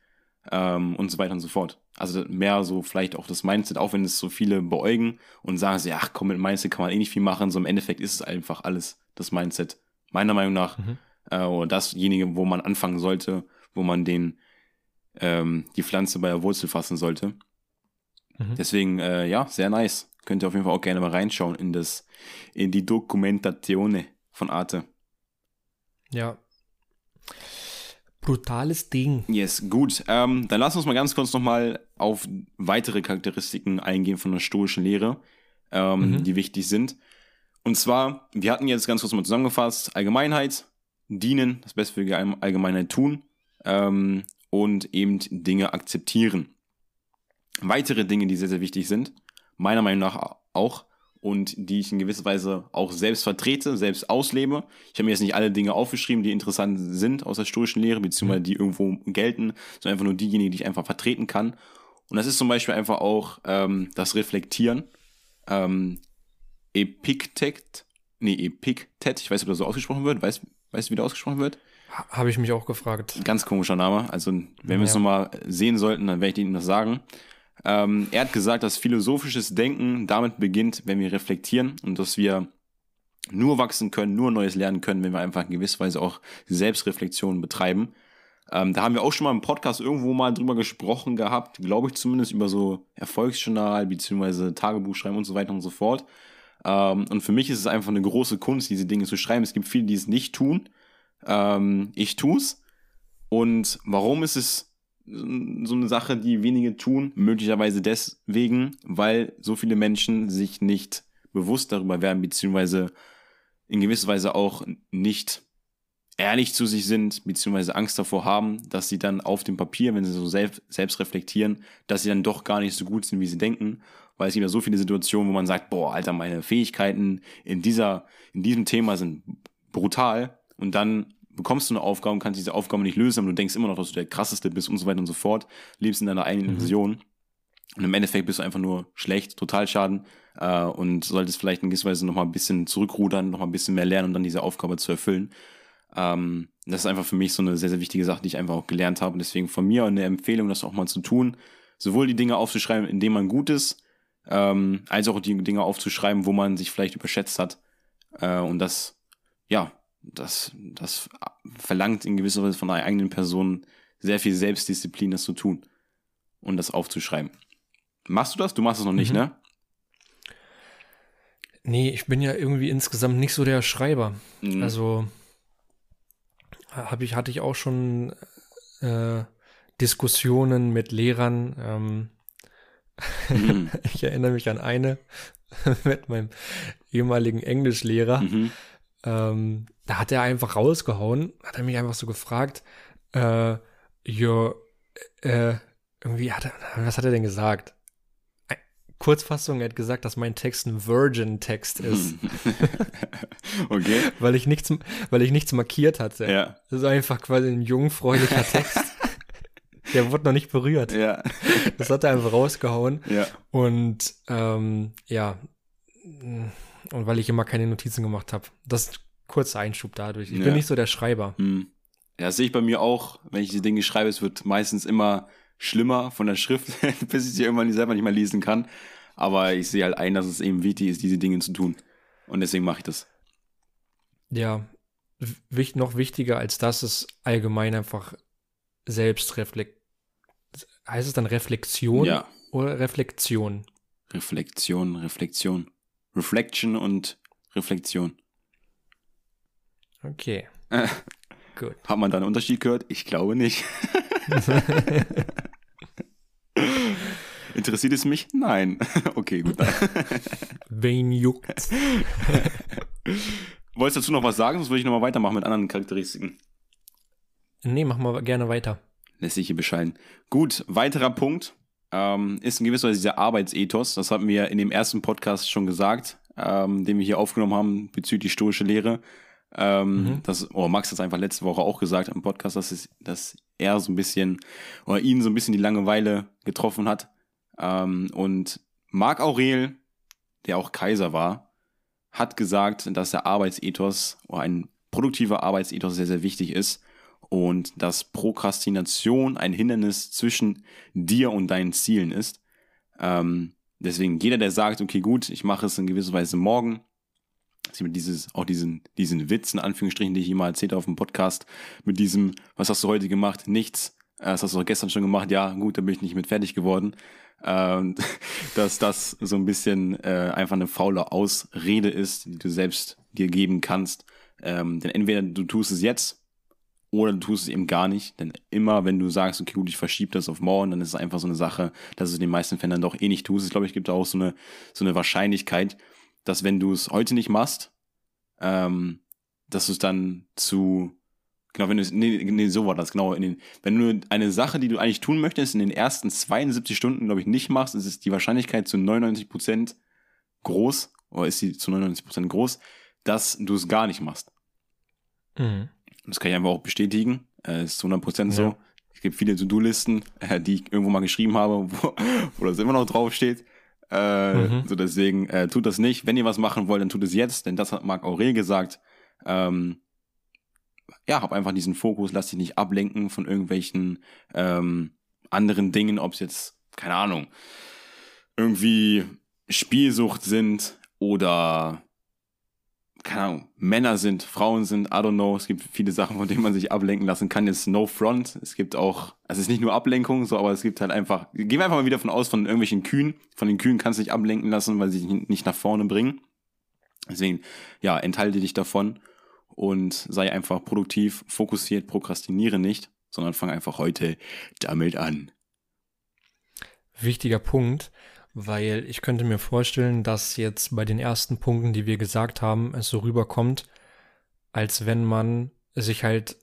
ähm, und so weiter und so fort. Also mehr so vielleicht auch das Mindset, auch wenn es so viele beäugen und sagen sie, ach komm, mit Mindset kann man eh nicht viel machen, so im Endeffekt ist es einfach alles das Mindset. Meiner Meinung nach,
Mhm.
äh, oder dasjenige, wo man anfangen sollte, wo man den, ähm, die Pflanze bei der Wurzel fassen sollte.
Mhm.
Deswegen, äh, ja, sehr nice. Könnt ihr auf jeden Fall auch gerne mal reinschauen in das, in die Dokumentatione von Arte.
Ja. Brutales Ding.
Yes, gut. Ähm, dann lass uns mal ganz kurz nochmal auf weitere Charakteristiken eingehen von der stoischen Lehre, ähm,
Mhm.
die wichtig sind. Und zwar, wir hatten jetzt ganz kurz mal zusammengefasst, Allgemeinheit, dienen, das Beste für die Allgeme- Allgemeinheit tun ähm, und eben Dinge akzeptieren. weitere Dinge, die sehr, sehr wichtig sind, meiner Meinung nach auch, und die ich in gewisser Weise auch selbst vertrete, selbst auslebe. Ich habe mir jetzt nicht alle Dinge aufgeschrieben, die interessant sind aus der stoischen Lehre, beziehungsweise die irgendwo gelten, sondern einfach nur diejenigen, die ich einfach vertreten kann. Und das ist zum Beispiel einfach auch ähm, das Reflektieren. Ähm, Epiktet, nee, Epiktet, ich weiß nicht, ob das so ausgesprochen wird. Weißt du, wie das ausgesprochen wird?
Habe ich mich auch gefragt.
Ganz komischer Name. Also, wenn wir es nochmal sehen sollten, dann werde ich Ihnen das sagen. Ähm, er hat gesagt, dass philosophisches Denken damit beginnt, wenn wir reflektieren und dass wir nur wachsen können, nur Neues lernen können, wenn wir einfach in gewisser Weise auch Selbstreflexion betreiben. Ähm, da haben wir auch schon mal im Podcast irgendwo mal drüber gesprochen gehabt, glaube ich zumindest, über so Erfolgsjournal beziehungsweise Tagebuch schreiben und so weiter und so fort. Ähm, und für mich ist es einfach eine große Kunst, diese Dinge zu schreiben. Es gibt viele, die es nicht tun. Ähm, ich es. Und warum ist es so eine Sache, die wenige tun, möglicherweise deswegen, weil so viele Menschen sich nicht bewusst darüber werden, beziehungsweise in gewisser Weise auch nicht ehrlich zu sich sind, beziehungsweise Angst davor haben, dass sie dann auf dem Papier, wenn sie so selbst, selbst reflektieren, dass sie dann doch gar nicht so gut sind, wie sie denken, weil es gibt ja so viele Situationen, wo man sagt, boah, Alter, meine Fähigkeiten in dieser, in diesem Thema sind brutal und dann bekommst du eine Aufgabe und kannst diese Aufgabe nicht lösen, aber du denkst immer noch, dass du der krasseste bist und so weiter und so fort, lebst in deiner eigenen mhm. Illusion. Und im Endeffekt bist du einfach nur schlecht, total schaden äh, und solltest vielleicht in gewisser Weise nochmal ein bisschen zurückrudern, nochmal ein bisschen mehr lernen, um dann diese Aufgabe zu erfüllen. Ähm, das ist einfach für mich so eine sehr, sehr wichtige Sache, die ich einfach auch gelernt habe. Und deswegen von mir eine Empfehlung, das auch mal zu tun, sowohl die Dinge aufzuschreiben, indem man gut ist, ähm, als auch die Dinge aufzuschreiben, wo man sich vielleicht überschätzt hat. Äh, und das, ja, das, das verlangt in gewisser Weise von einer eigenen Person sehr viel Selbstdisziplin, das zu tun und das aufzuschreiben. Machst du das? Du machst es noch nicht, mhm. ne?
Nee, ich bin ja irgendwie insgesamt nicht so der Schreiber. Mhm. Also hab ich, hatte ich auch schon äh, Diskussionen mit Lehrern. Ähm, mhm. *laughs* ich erinnere mich an eine *laughs* mit meinem ehemaligen Englischlehrer. Mhm. Ähm, da hat er einfach rausgehauen, hat er mich einfach so gefragt, äh, your, äh, irgendwie hat er, was hat er denn gesagt? Kurzfassung, er hat gesagt, dass mein Text ein Virgin-Text ist. *laughs* okay. weil ich nichts, weil ich nichts markiert hatte. Ja. Das ist einfach quasi ein jungfräulicher *laughs* Text. Der wurde noch nicht berührt. Ja. Das hat er einfach rausgehauen. Ja. Und ähm, ja, und weil ich immer keine Notizen gemacht habe. Das ist kurzer Einschub dadurch. Ich ja. bin nicht so der Schreiber. Hm.
Ja, das sehe ich bei mir auch. Wenn ich die Dinge schreibe, es wird meistens immer schlimmer von der Schrift, *laughs* bis ich sie irgendwann selber nicht mehr lesen kann. Aber ich sehe halt ein, dass es eben wichtig ist, diese Dinge zu tun. Und deswegen mache ich das.
Ja, wichtig, noch wichtiger als das ist allgemein einfach Selbstreflexion. Heißt es dann Reflexion ja. oder Reflexion?
Reflexion, Reflexion. Reflection und Reflexion.
Okay. *laughs*
Gut. Hat man da einen Unterschied gehört? Ich glaube nicht. *laughs* Interessiert es mich? Nein. *laughs* Okay, gut.
Wen juckt?
Wolltest du dazu noch was sagen? Sonst würde ich nochmal weitermachen mit anderen Charakteristiken.
Nee, mach mal gerne weiter.
Lässt sich hier bescheiden. Gut, weiterer Punkt ähm, ist in gewisser Weise dieser Arbeitsethos. Das hatten wir in dem ersten Podcast schon gesagt, ähm, den wir hier aufgenommen haben bezüglich stoische Lehre. Ähm, mhm. das, oh, Max hat es einfach letzte Woche auch gesagt im Podcast, dass, es, dass er so ein bisschen oder ihn so ein bisschen die Langeweile getroffen hat. Ähm, und Marc Aurel, der auch Kaiser war, hat gesagt, dass der Arbeitsethos oder ein produktiver Arbeitsethos sehr, sehr wichtig ist und dass Prokrastination ein Hindernis zwischen dir und deinen Zielen ist. Ähm, deswegen jeder, der sagt, okay, gut, ich mache es in gewisser Weise morgen, dieses, auch diesen, diesen Witz, in Anführungsstrichen, die ich immer erzählt habe auf dem Podcast, mit diesem, was hast du heute gemacht? Nichts. Äh, das hast du auch gestern schon gemacht. Ja, gut, da bin ich nicht mit fertig geworden. Ähm, *laughs* dass das so ein bisschen äh, einfach eine faule Ausrede ist, die du selbst dir geben kannst. Ähm, denn entweder du tust es jetzt oder du tust es eben gar nicht. Denn immer, wenn du sagst, okay, gut, ich verschiebe das auf morgen, dann ist es einfach so eine Sache, dass es in den meisten Fällen dann doch eh nicht tust. Ich glaube, ich gibt auch so eine, so eine Wahrscheinlichkeit, dass wenn du es heute nicht machst, ähm, dass du es dann zu Genau, wenn du, nee, nee, so war das, genau. In den, wenn du eine Sache, die du eigentlich tun möchtest, in den ersten 72 Stunden, glaube ich, nicht machst, ist es die Wahrscheinlichkeit zu 99 Prozent groß, oder ist sie zu 99 Prozent groß, dass du es gar nicht machst.
Mhm.
Das kann ich einfach auch bestätigen. Äh, ist zu 100 Prozent
Ja.
so. Es gibt viele To-Do-Listen, äh, die ich irgendwo mal geschrieben habe, wo, *laughs* wo das immer noch draufsteht. Äh,
Mhm.
So deswegen äh, tut das nicht. Wenn ihr was machen wollt, dann tut es jetzt, denn das hat Marc Aurel gesagt. Ähm, ja, hab einfach diesen Fokus, lass dich nicht ablenken von irgendwelchen ähm, anderen Dingen, ob es jetzt, keine Ahnung, irgendwie Spielsucht sind oder keine Ahnung, Männer sind, Frauen sind, I don't know, es gibt viele Sachen, von denen man sich ablenken lassen kann. Jetzt No Front, es gibt auch, also es ist nicht nur Ablenkung, so, aber es gibt halt einfach, gehen wir einfach mal wieder von aus, von irgendwelchen Kühen. Von den Kühen kannst du dich ablenken lassen, weil sie dich nicht nach vorne bringen. Deswegen, ja, enthalte dich davon und sei einfach produktiv, fokussiert, prokrastiniere nicht, sondern fang einfach heute damit an.
Wichtiger Punkt, weil ich könnte mir vorstellen, dass jetzt bei den ersten Punkten, die wir gesagt haben, es so rüberkommt, als wenn man sich halt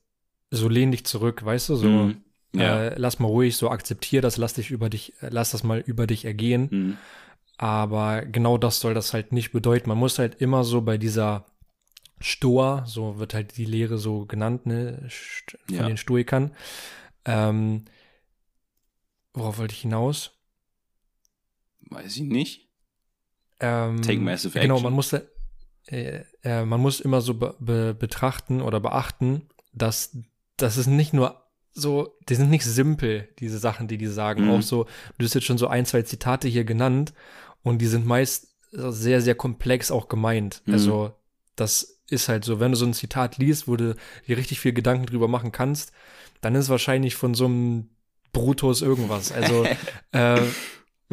so lehn dich zurück, weißt du, so
Mhm. Ja.
äh, lass mal ruhig, so akzeptier das, lass dich über dich, äh, lass das mal über dich ergehen.
Mhm.
Aber genau das soll das halt nicht bedeuten. Man muss halt immer so bei dieser Stoa, so wird halt die Lehre so genannt, ne, von
Ja.
den Stoikern. Ähm, worauf wollte ich hinaus?
Weiß ich nicht.
Ähm,
Take massive
Genau,
action.
man muss, äh, äh, man muss immer so be be betrachten oder beachten, dass das ist nicht nur so, die sind nicht simpel, diese Sachen, die die sagen.
Mhm.
Auch so, du hast jetzt schon so ein, zwei Zitate hier genannt und die sind meist sehr, sehr komplex auch gemeint.
Mhm.
Also, das ist halt so, wenn du so ein Zitat liest, wo du dir richtig viel Gedanken drüber machen kannst, dann ist es wahrscheinlich von so einem Brutus irgendwas. Also, *laughs* äh,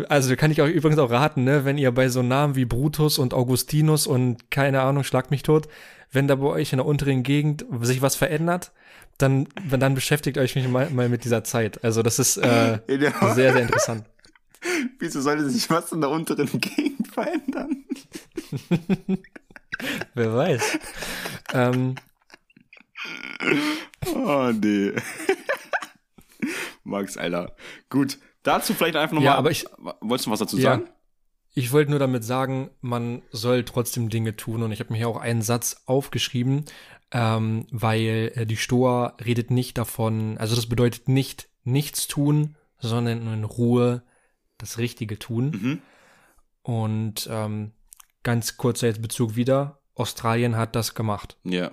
also kann ich euch übrigens auch raten, ne, wenn ihr bei so Namen wie Brutus und Augustinus und keine Ahnung, schlag mich tot, wenn da bei euch in der unteren Gegend sich was verändert, dann, dann beschäftigt euch mich mal, mal mit dieser Zeit. Also das ist äh,
Ja. *laughs*
sehr, sehr interessant. *laughs*
Wieso sollte sich was in der unteren Gegend verändern? *laughs*
Wer weiß. ähm,
Oh, nee. Max, Alter. Gut. Dazu vielleicht einfach nochmal.
Ja, aber ich-
Wolltest du was dazu
Ja.
sagen?
Ich wollte nur damit sagen, man soll trotzdem Dinge tun und ich habe mir hier auch einen Satz aufgeschrieben, ähm, weil äh, die Stoa redet nicht davon, also das bedeutet nicht nichts tun, sondern in Ruhe das Richtige tun.
Mhm.
Und ähm, ganz kurzer jetzt Bezug wieder, Australien hat das gemacht.
Ja.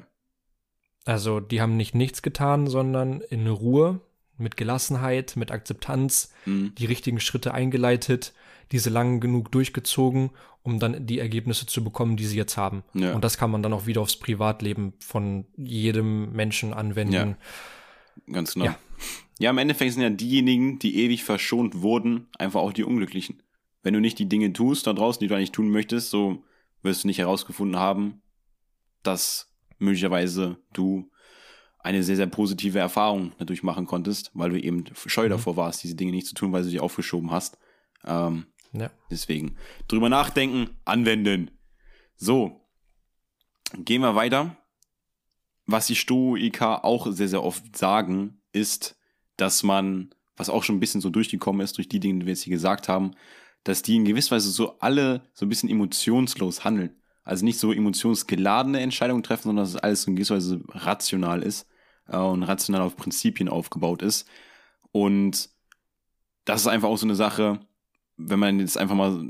Also die haben nicht nichts getan, sondern in Ruhe, mit Gelassenheit, mit Akzeptanz
Mhm.
die richtigen Schritte eingeleitet, diese lang genug durchgezogen, um dann die Ergebnisse zu bekommen, die sie jetzt haben.
Ja.
Und das kann man dann auch wieder aufs Privatleben von jedem Menschen anwenden.
Ganz genau.
Ja.
Ja. im Endeffekt sind ja diejenigen, die ewig verschont wurden, einfach auch die Unglücklichen. Wenn du nicht die Dinge tust da draußen, die du eigentlich tun möchtest, so wirst du nicht herausgefunden haben, dass möglicherweise du eine sehr, sehr positive Erfahrung dadurch machen konntest, weil du eben scheu
Mhm.
davor warst, diese Dinge nicht zu tun, weil du sie aufgeschoben hast. Ähm,
Ja.
Deswegen drüber nachdenken, anwenden. So, gehen wir weiter. Was die Stoiker auch sehr, sehr oft sagen, ist, dass man, was auch schon ein bisschen so durchgekommen ist durch die Dinge, die wir jetzt hier gesagt haben, dass die in gewisser Weise so alle so ein bisschen emotionslos handeln. Also nicht so emotionsgeladene Entscheidungen treffen, sondern dass es alles in gewisser Weise rational ist äh, und rational auf Prinzipien aufgebaut ist. Und das ist einfach auch so eine Sache, wenn man jetzt einfach mal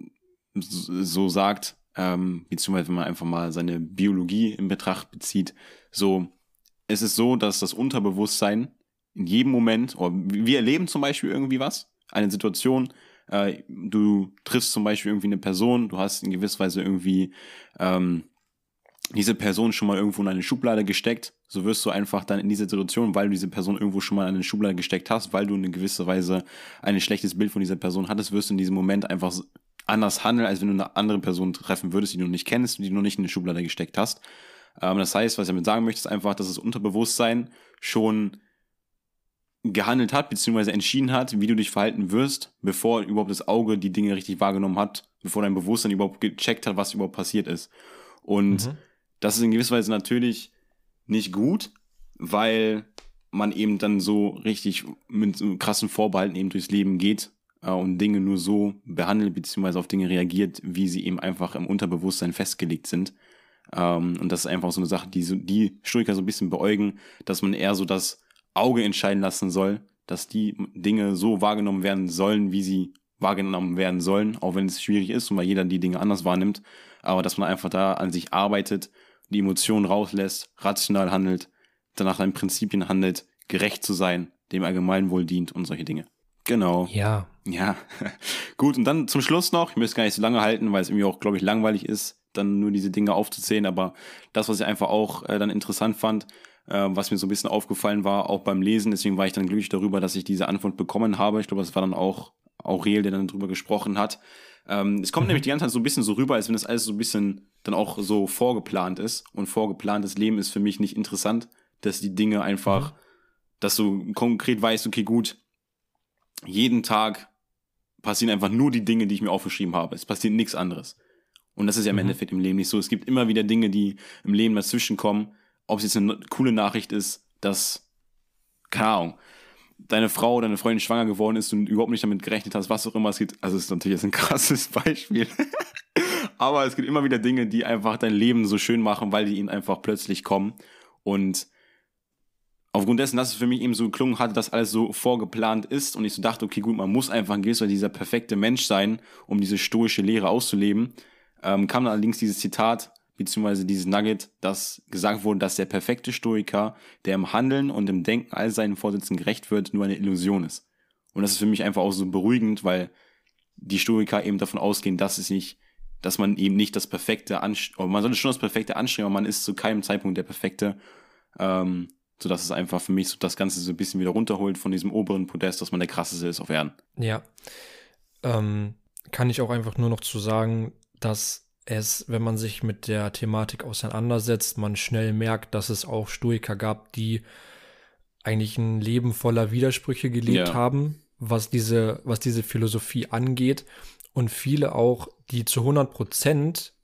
so sagt, ähm, beziehungsweise wenn man einfach mal seine Biologie in Betracht bezieht, so, es ist so, dass das Unterbewusstsein in jedem Moment, oder wir erleben zum Beispiel irgendwie was, eine Situation, äh, du triffst zum Beispiel irgendwie eine Person, du hast in gewisser Weise irgendwie ähm, diese Person schon mal irgendwo in eine Schublade gesteckt, so wirst du einfach dann in dieser Situation, weil du diese Person irgendwo schon mal in eine Schublade gesteckt hast, weil du in gewisser Weise ein schlechtes Bild von dieser Person hattest, wirst du in diesem Moment einfach anders handeln, als wenn du eine andere Person treffen würdest, die du nicht kennst und die du noch nicht in eine Schublade gesteckt hast. Ähm, das heißt, was ich damit sagen möchte, ist einfach, dass das Unterbewusstsein schon gehandelt hat, beziehungsweise entschieden hat, wie du dich verhalten wirst, bevor überhaupt das Auge die Dinge richtig wahrgenommen hat, bevor dein Bewusstsein überhaupt gecheckt hat, was überhaupt passiert ist. Und
Mhm.
Das ist in gewisser Weise natürlich nicht gut, weil man eben dann so richtig mit so krassen Vorbehalten eben durchs Leben geht äh, und Dinge nur so behandelt, beziehungsweise auf Dinge reagiert, wie sie eben einfach im Unterbewusstsein festgelegt sind. Ähm, und das ist einfach so eine Sache, die so, die Stoiker so ein bisschen beäugen, dass man eher so das Auge entscheiden lassen soll, dass die Dinge so wahrgenommen werden sollen, wie sie wahrgenommen werden sollen, auch wenn es schwierig ist und weil jeder die Dinge anders wahrnimmt, aber dass man einfach da an sich arbeitet, die Emotionen rauslässt, rational handelt, danach an Prinzipien handelt, gerecht zu sein, dem Allgemeinwohl dient und solche Dinge. Genau.
Ja.
Ja. *laughs* Gut, und dann zum Schluss noch, ich möchte gar nicht so lange halten, weil es irgendwie auch, glaube ich, langweilig ist, dann nur diese Dinge aufzuzählen, aber das, was ich einfach auch äh, dann interessant fand, äh, was mir so ein bisschen aufgefallen war, auch beim Lesen, deswegen war ich dann glücklich darüber, dass ich diese Antwort bekommen habe. Ich glaube, das war dann auch Aurel, der dann drüber gesprochen hat. Ähm, es kommt mhm. nämlich die ganze Zeit so ein bisschen so rüber, als wenn das alles so ein bisschen dann auch so vorgeplant ist. Und vorgeplantes Leben ist für mich nicht interessant, dass die Dinge einfach, mhm. dass du konkret weißt, okay, gut, jeden Tag passieren einfach nur die Dinge, die ich mir aufgeschrieben habe. Es passiert nichts anderes. Und das ist ja im mhm. Endeffekt im Leben nicht so. Es gibt immer wieder Dinge, die im Leben dazwischen kommen. Ob es jetzt eine coole Nachricht ist, dass, keine Ahnung, deine Frau oder deine Freundin schwanger geworden ist und überhaupt nicht damit gerechnet hast, was auch immer es gibt. Also es ist natürlich jetzt ein *laughs* krasses Beispiel. Aber es gibt immer wieder Dinge, die einfach dein Leben so schön machen, weil die ihnen einfach plötzlich kommen. Und aufgrund dessen, dass es für mich eben so geklungen hat, dass alles so vorgeplant ist und ich so dachte, okay, gut, man muss einfach ein gewisser dieser perfekte Mensch sein, um diese stoische Lehre auszuleben, ähm, kam dann allerdings dieses Zitat, beziehungsweise dieses Nugget, dass gesagt wurde, dass der perfekte Stoiker, der im Handeln und im Denken all seinen Vorsätzen gerecht wird, nur eine Illusion ist. Und das ist für mich einfach auch so beruhigend, weil die Stoiker eben davon ausgehen, dass es nicht, dass man eben nicht das perfekte anstrebt, man sollte schon das perfekte anstreben, aber man ist zu keinem Zeitpunkt der perfekte, ähm, so dass es einfach für mich so das Ganze so ein bisschen wieder runterholt von diesem oberen Podest, dass man der krasseste ist auf Erden.
Ja. Ähm, kann ich auch einfach nur noch zu sagen, dass es, wenn man sich mit der Thematik auseinandersetzt, man schnell merkt, dass es auch Stoiker gab, die eigentlich ein Leben voller Widersprüche gelebt ja. haben, was diese, was diese Philosophie angeht. Und viele auch, die zu 100 Prozent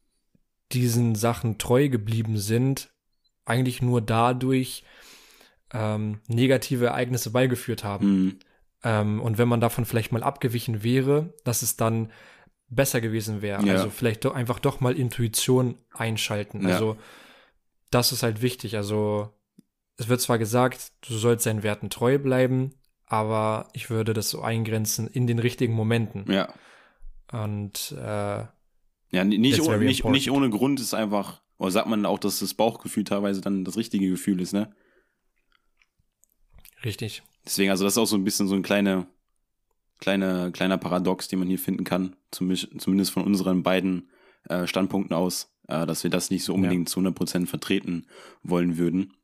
diesen Sachen treu geblieben sind, eigentlich nur dadurch ähm, negative Ereignisse beigeführt haben. Mhm. Ähm, und wenn man davon vielleicht mal abgewichen wäre, dass es dann besser gewesen wäre. Ja. Also vielleicht doch einfach doch mal Intuition einschalten. Ja. Also das ist halt wichtig. Also es wird zwar gesagt, du sollst deinen Werten treu bleiben, aber ich würde das so eingrenzen in den richtigen Momenten.
Ja.
Und äh,
ja, nicht, oh, nicht, nicht ohne Grund ist einfach, oder sagt man auch, dass das Bauchgefühl teilweise dann das richtige Gefühl ist, ne?
Richtig.
Deswegen, also das ist auch so ein bisschen so ein kleiner kleine, kleiner Paradox, den man hier finden kann, zumindest von unseren beiden äh, Standpunkten aus, äh, dass wir das nicht so unbedingt ja. zu 100% vertreten wollen würden.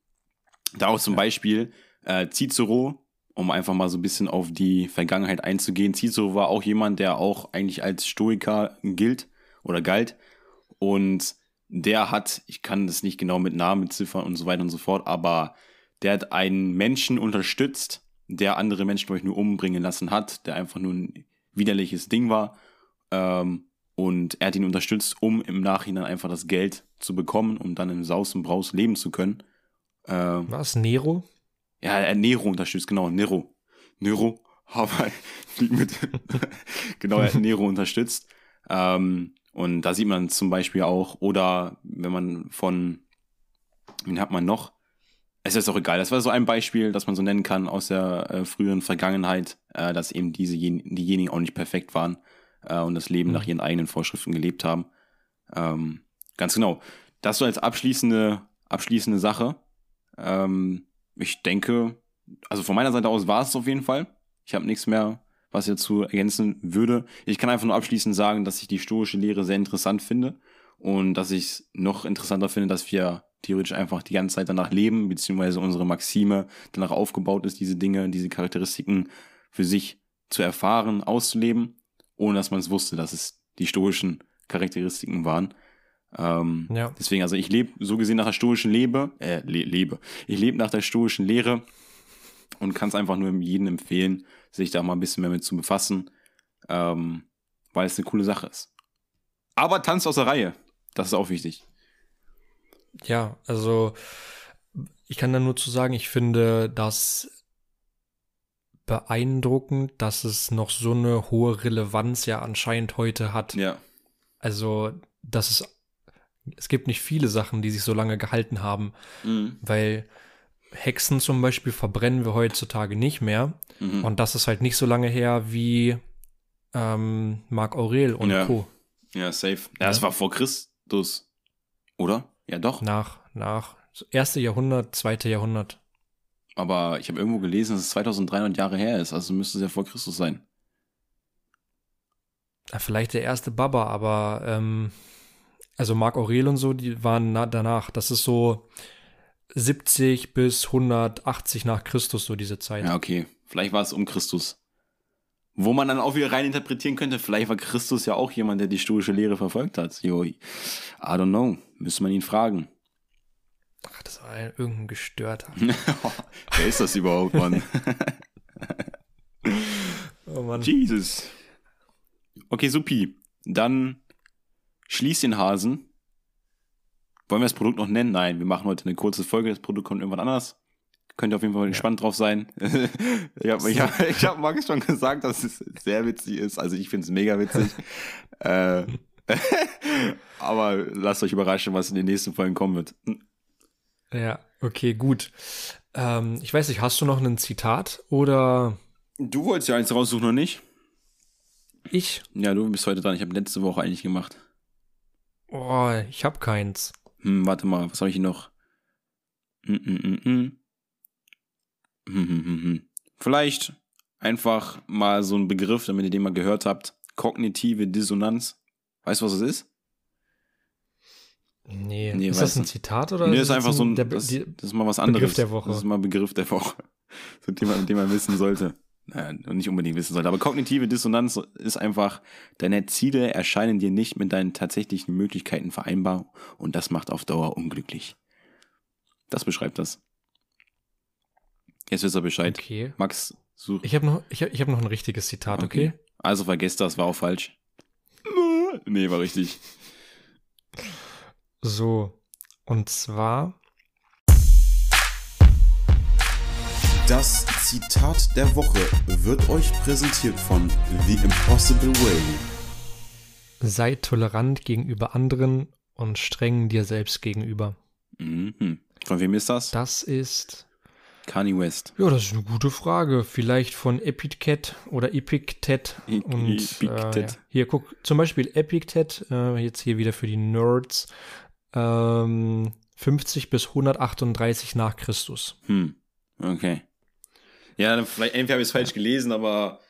Da auch zum ja. Beispiel äh, Cicero, um einfach mal so ein bisschen auf die Vergangenheit einzugehen. Cicero war auch jemand, der auch eigentlich als Stoiker gilt oder galt. Und der hat, ich kann das nicht genau mit Namen, Ziffern und so weiter und so fort, aber der hat einen Menschen unterstützt, der andere Menschen, glaube ich, nur umbringen lassen hat, der einfach nur ein widerliches Ding war. Ähm, und er hat ihn unterstützt, um im Nachhinein einfach das Geld zu bekommen, um dann im Saus und Braus leben zu können.
Ähm, Was? Nero?
Ja, er hat Nero unterstützt, genau, Nero. Nero, aber *laughs* mit. *laughs* genau, er hat Nero unterstützt. Ähm, und da sieht man zum Beispiel auch, oder wenn man von, wen hat man noch? es ist auch egal. Das war so ein Beispiel, das man so nennen kann aus der äh, früheren Vergangenheit, äh, dass eben diese diejenigen auch nicht perfekt waren äh, und das Leben mhm. nach ihren eigenen Vorschriften gelebt haben. Ähm, ganz genau. Das so als abschließende, abschließende Sache. Ähm, ich denke, also von meiner Seite aus war es auf jeden Fall. Ich habe nichts mehr, was ich dazu ergänzen würde. Ich kann einfach nur abschließend sagen, dass ich die stoische Lehre sehr interessant finde und dass ich es noch interessanter finde, dass wir theoretisch einfach die ganze Zeit danach leben, beziehungsweise unsere Maxime danach aufgebaut ist, diese Dinge, diese Charakteristiken für sich zu erfahren, auszuleben, ohne dass man es wusste, dass es die stoischen Charakteristiken waren. Ähm, ja. Deswegen, also ich lebe so gesehen nach der stoischen Lebe, äh, le lebe. Ich lebe nach der stoischen Lehre und kann es einfach nur jedem empfehlen, sich da mal ein bisschen mehr mit zu befassen, ähm, weil es eine coole Sache ist. Aber tanzt aus der Reihe, das ist auch wichtig.
Ja, also ich kann da nur zu sagen, ich finde das beeindruckend, dass es noch so eine hohe Relevanz ja anscheinend heute hat.
Ja.
Also, dass es, es gibt nicht viele Sachen, die sich so lange gehalten haben,
Mhm.
weil Hexen zum Beispiel verbrennen wir heutzutage nicht mehr.
Mhm.
Und das ist halt nicht so lange her wie ähm, Marc Aurel und
Ja.
Co.
Ja, safe. Ja, das war vor Christus. Oder? Ja, doch.
Nach, nach erste Jahrhundert, zweite Jahrhundert.
Aber ich habe irgendwo gelesen, dass es 2300 Jahre her ist. Also müsste es ja vor Christus sein.
Ja, Vielleicht der erste Baba, aber ähm, also Marc Aurel und so, die waren na, danach. Das ist so 70 bis 180 nach Christus, so diese Zeit.
Ja, okay. Vielleicht war es um Christus. Wo man dann auch wieder rein interpretieren könnte, vielleicht war Christus ja auch jemand, der die stoische Lehre verfolgt hat. Jo, I don't know. Müsste man ihn fragen.
Ach, das war ein, irgendein Gestörter. *laughs*
Wer ist das überhaupt, Mann? *laughs*
Oh Mann.
Jesus. Okay, supi. Dann schließ den Hasen. Wollen wir das Produkt noch nennen? Nein, wir machen heute eine kurze Folge. Das Produkt kommt irgendwann anders. Könnt ihr auf jeden Fall gespannt drauf sein. ich *laughs* habe ich hab, ich hab Max schon gesagt, dass es sehr witzig ist. Also ich finde es mega witzig. *laughs* äh, *laughs* aber lasst euch überraschen, was in den nächsten Folgen kommen wird.
Ja, okay, gut. Ähm, ich weiß nicht, hast du noch ein Zitat oder
Du wolltest ja eins raussuchen, noch nicht?
ich?
Ja, du bist heute dran. Ich habe letzte Woche eigentlich gemacht.
Oh, ich hab keins.
Hm, warte mal, was habe ich hier noch? Hm, hm, hm, hm. Hm, hm, hm, hm. Vielleicht einfach mal so ein Begriff, damit ihr den mal gehört habt. Kognitive Dissonanz. Weißt du, was das ist?
Nee,
Nee,
ist das ein. Zitat oder?
nee,
ist
ist einfach
ein-
so ein,
der,
das, das ist mal was anderes.
Begriff der Woche.
Das ist mal Begriff der Woche. *laughs* So ein Thema, den man wissen sollte. Naja, und nicht unbedingt wissen sollte. Aber kognitive Dissonanz ist einfach, deine Ziele erscheinen dir nicht mit deinen tatsächlichen Möglichkeiten vereinbar und das macht auf Dauer unglücklich. Das beschreibt das. Jetzt wisst ihr Bescheid.
Okay.
Max, such.
Ich habe noch, ich hab, ich hab noch ein richtiges Zitat, okay?
Also vergesst das, war auch falsch. *laughs* Nee, war richtig.
So. Und zwar,
Das Zitat der Woche wird euch präsentiert von The Impossible Way.
sei tolerant gegenüber anderen und streng dir selbst gegenüber.
Mhm. Von wem ist das?
Das ist,
Kanye West.
ja, das ist eine gute Frage. Vielleicht von Epictet oder Epictet.
E-
Und
Epictet.
Äh, ja. hier, guck, zum Beispiel Epictet, äh, jetzt hier wieder für die Nerds, ähm, 50 bis 138 nach Christus.
Hm. Okay. Ja, vielleicht, entweder habe ich es falsch gelesen, aber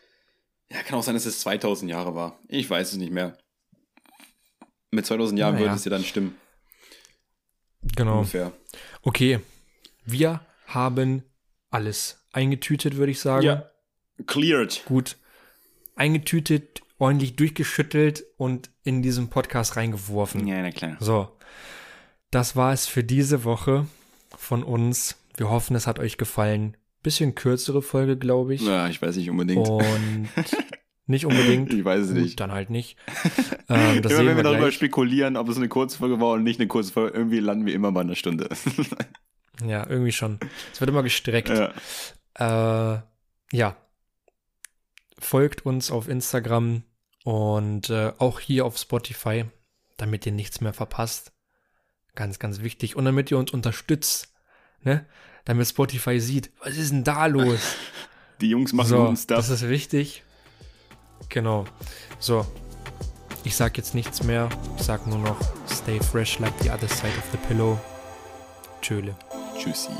ja, kann auch sein, dass es 2000 Jahre war. Ich weiß es nicht mehr. Mit 2000 Jahren
Naja.
würde es ja dann stimmen.
Genau.
Ungefähr.
Okay, wir haben alles eingetütet, würde ich sagen.
Cleared.
Gut. Eingetütet, ordentlich durchgeschüttelt und in diesen Podcast reingeworfen.
Ja, na klar.
So. Das war es für diese Woche von uns. Wir hoffen, es hat euch gefallen. Bisschen kürzere Folge, glaube ich.
Ja, ich weiß nicht unbedingt.
Und *laughs* nicht unbedingt.
Ich weiß es
Gut,
nicht.
Dann halt nicht. *laughs* Ähm, das
immer wenn
wir
wir darüber
gleich.
spekulieren, ob es eine Kurzfolge war oder nicht eine Kurzfolge, irgendwie landen wir immer bei einer Stunde. *laughs*
Ja, irgendwie schon. Es wird immer gestreckt.
ja.
Äh, ja. Folgt uns auf Instagram und äh, auch hier auf Spotify, damit ihr nichts mehr verpasst. Ganz, ganz wichtig. Und damit ihr uns unterstützt, ne? Damit Spotify sieht, was ist denn da los? *laughs*
Die Jungs machen
so,
guten Stuff.
das ist wichtig. Genau. So. Ich sag jetzt nichts mehr. Ich sag nur noch, stay fresh like the other side of the pillow. Tschöle.
Tschüssi.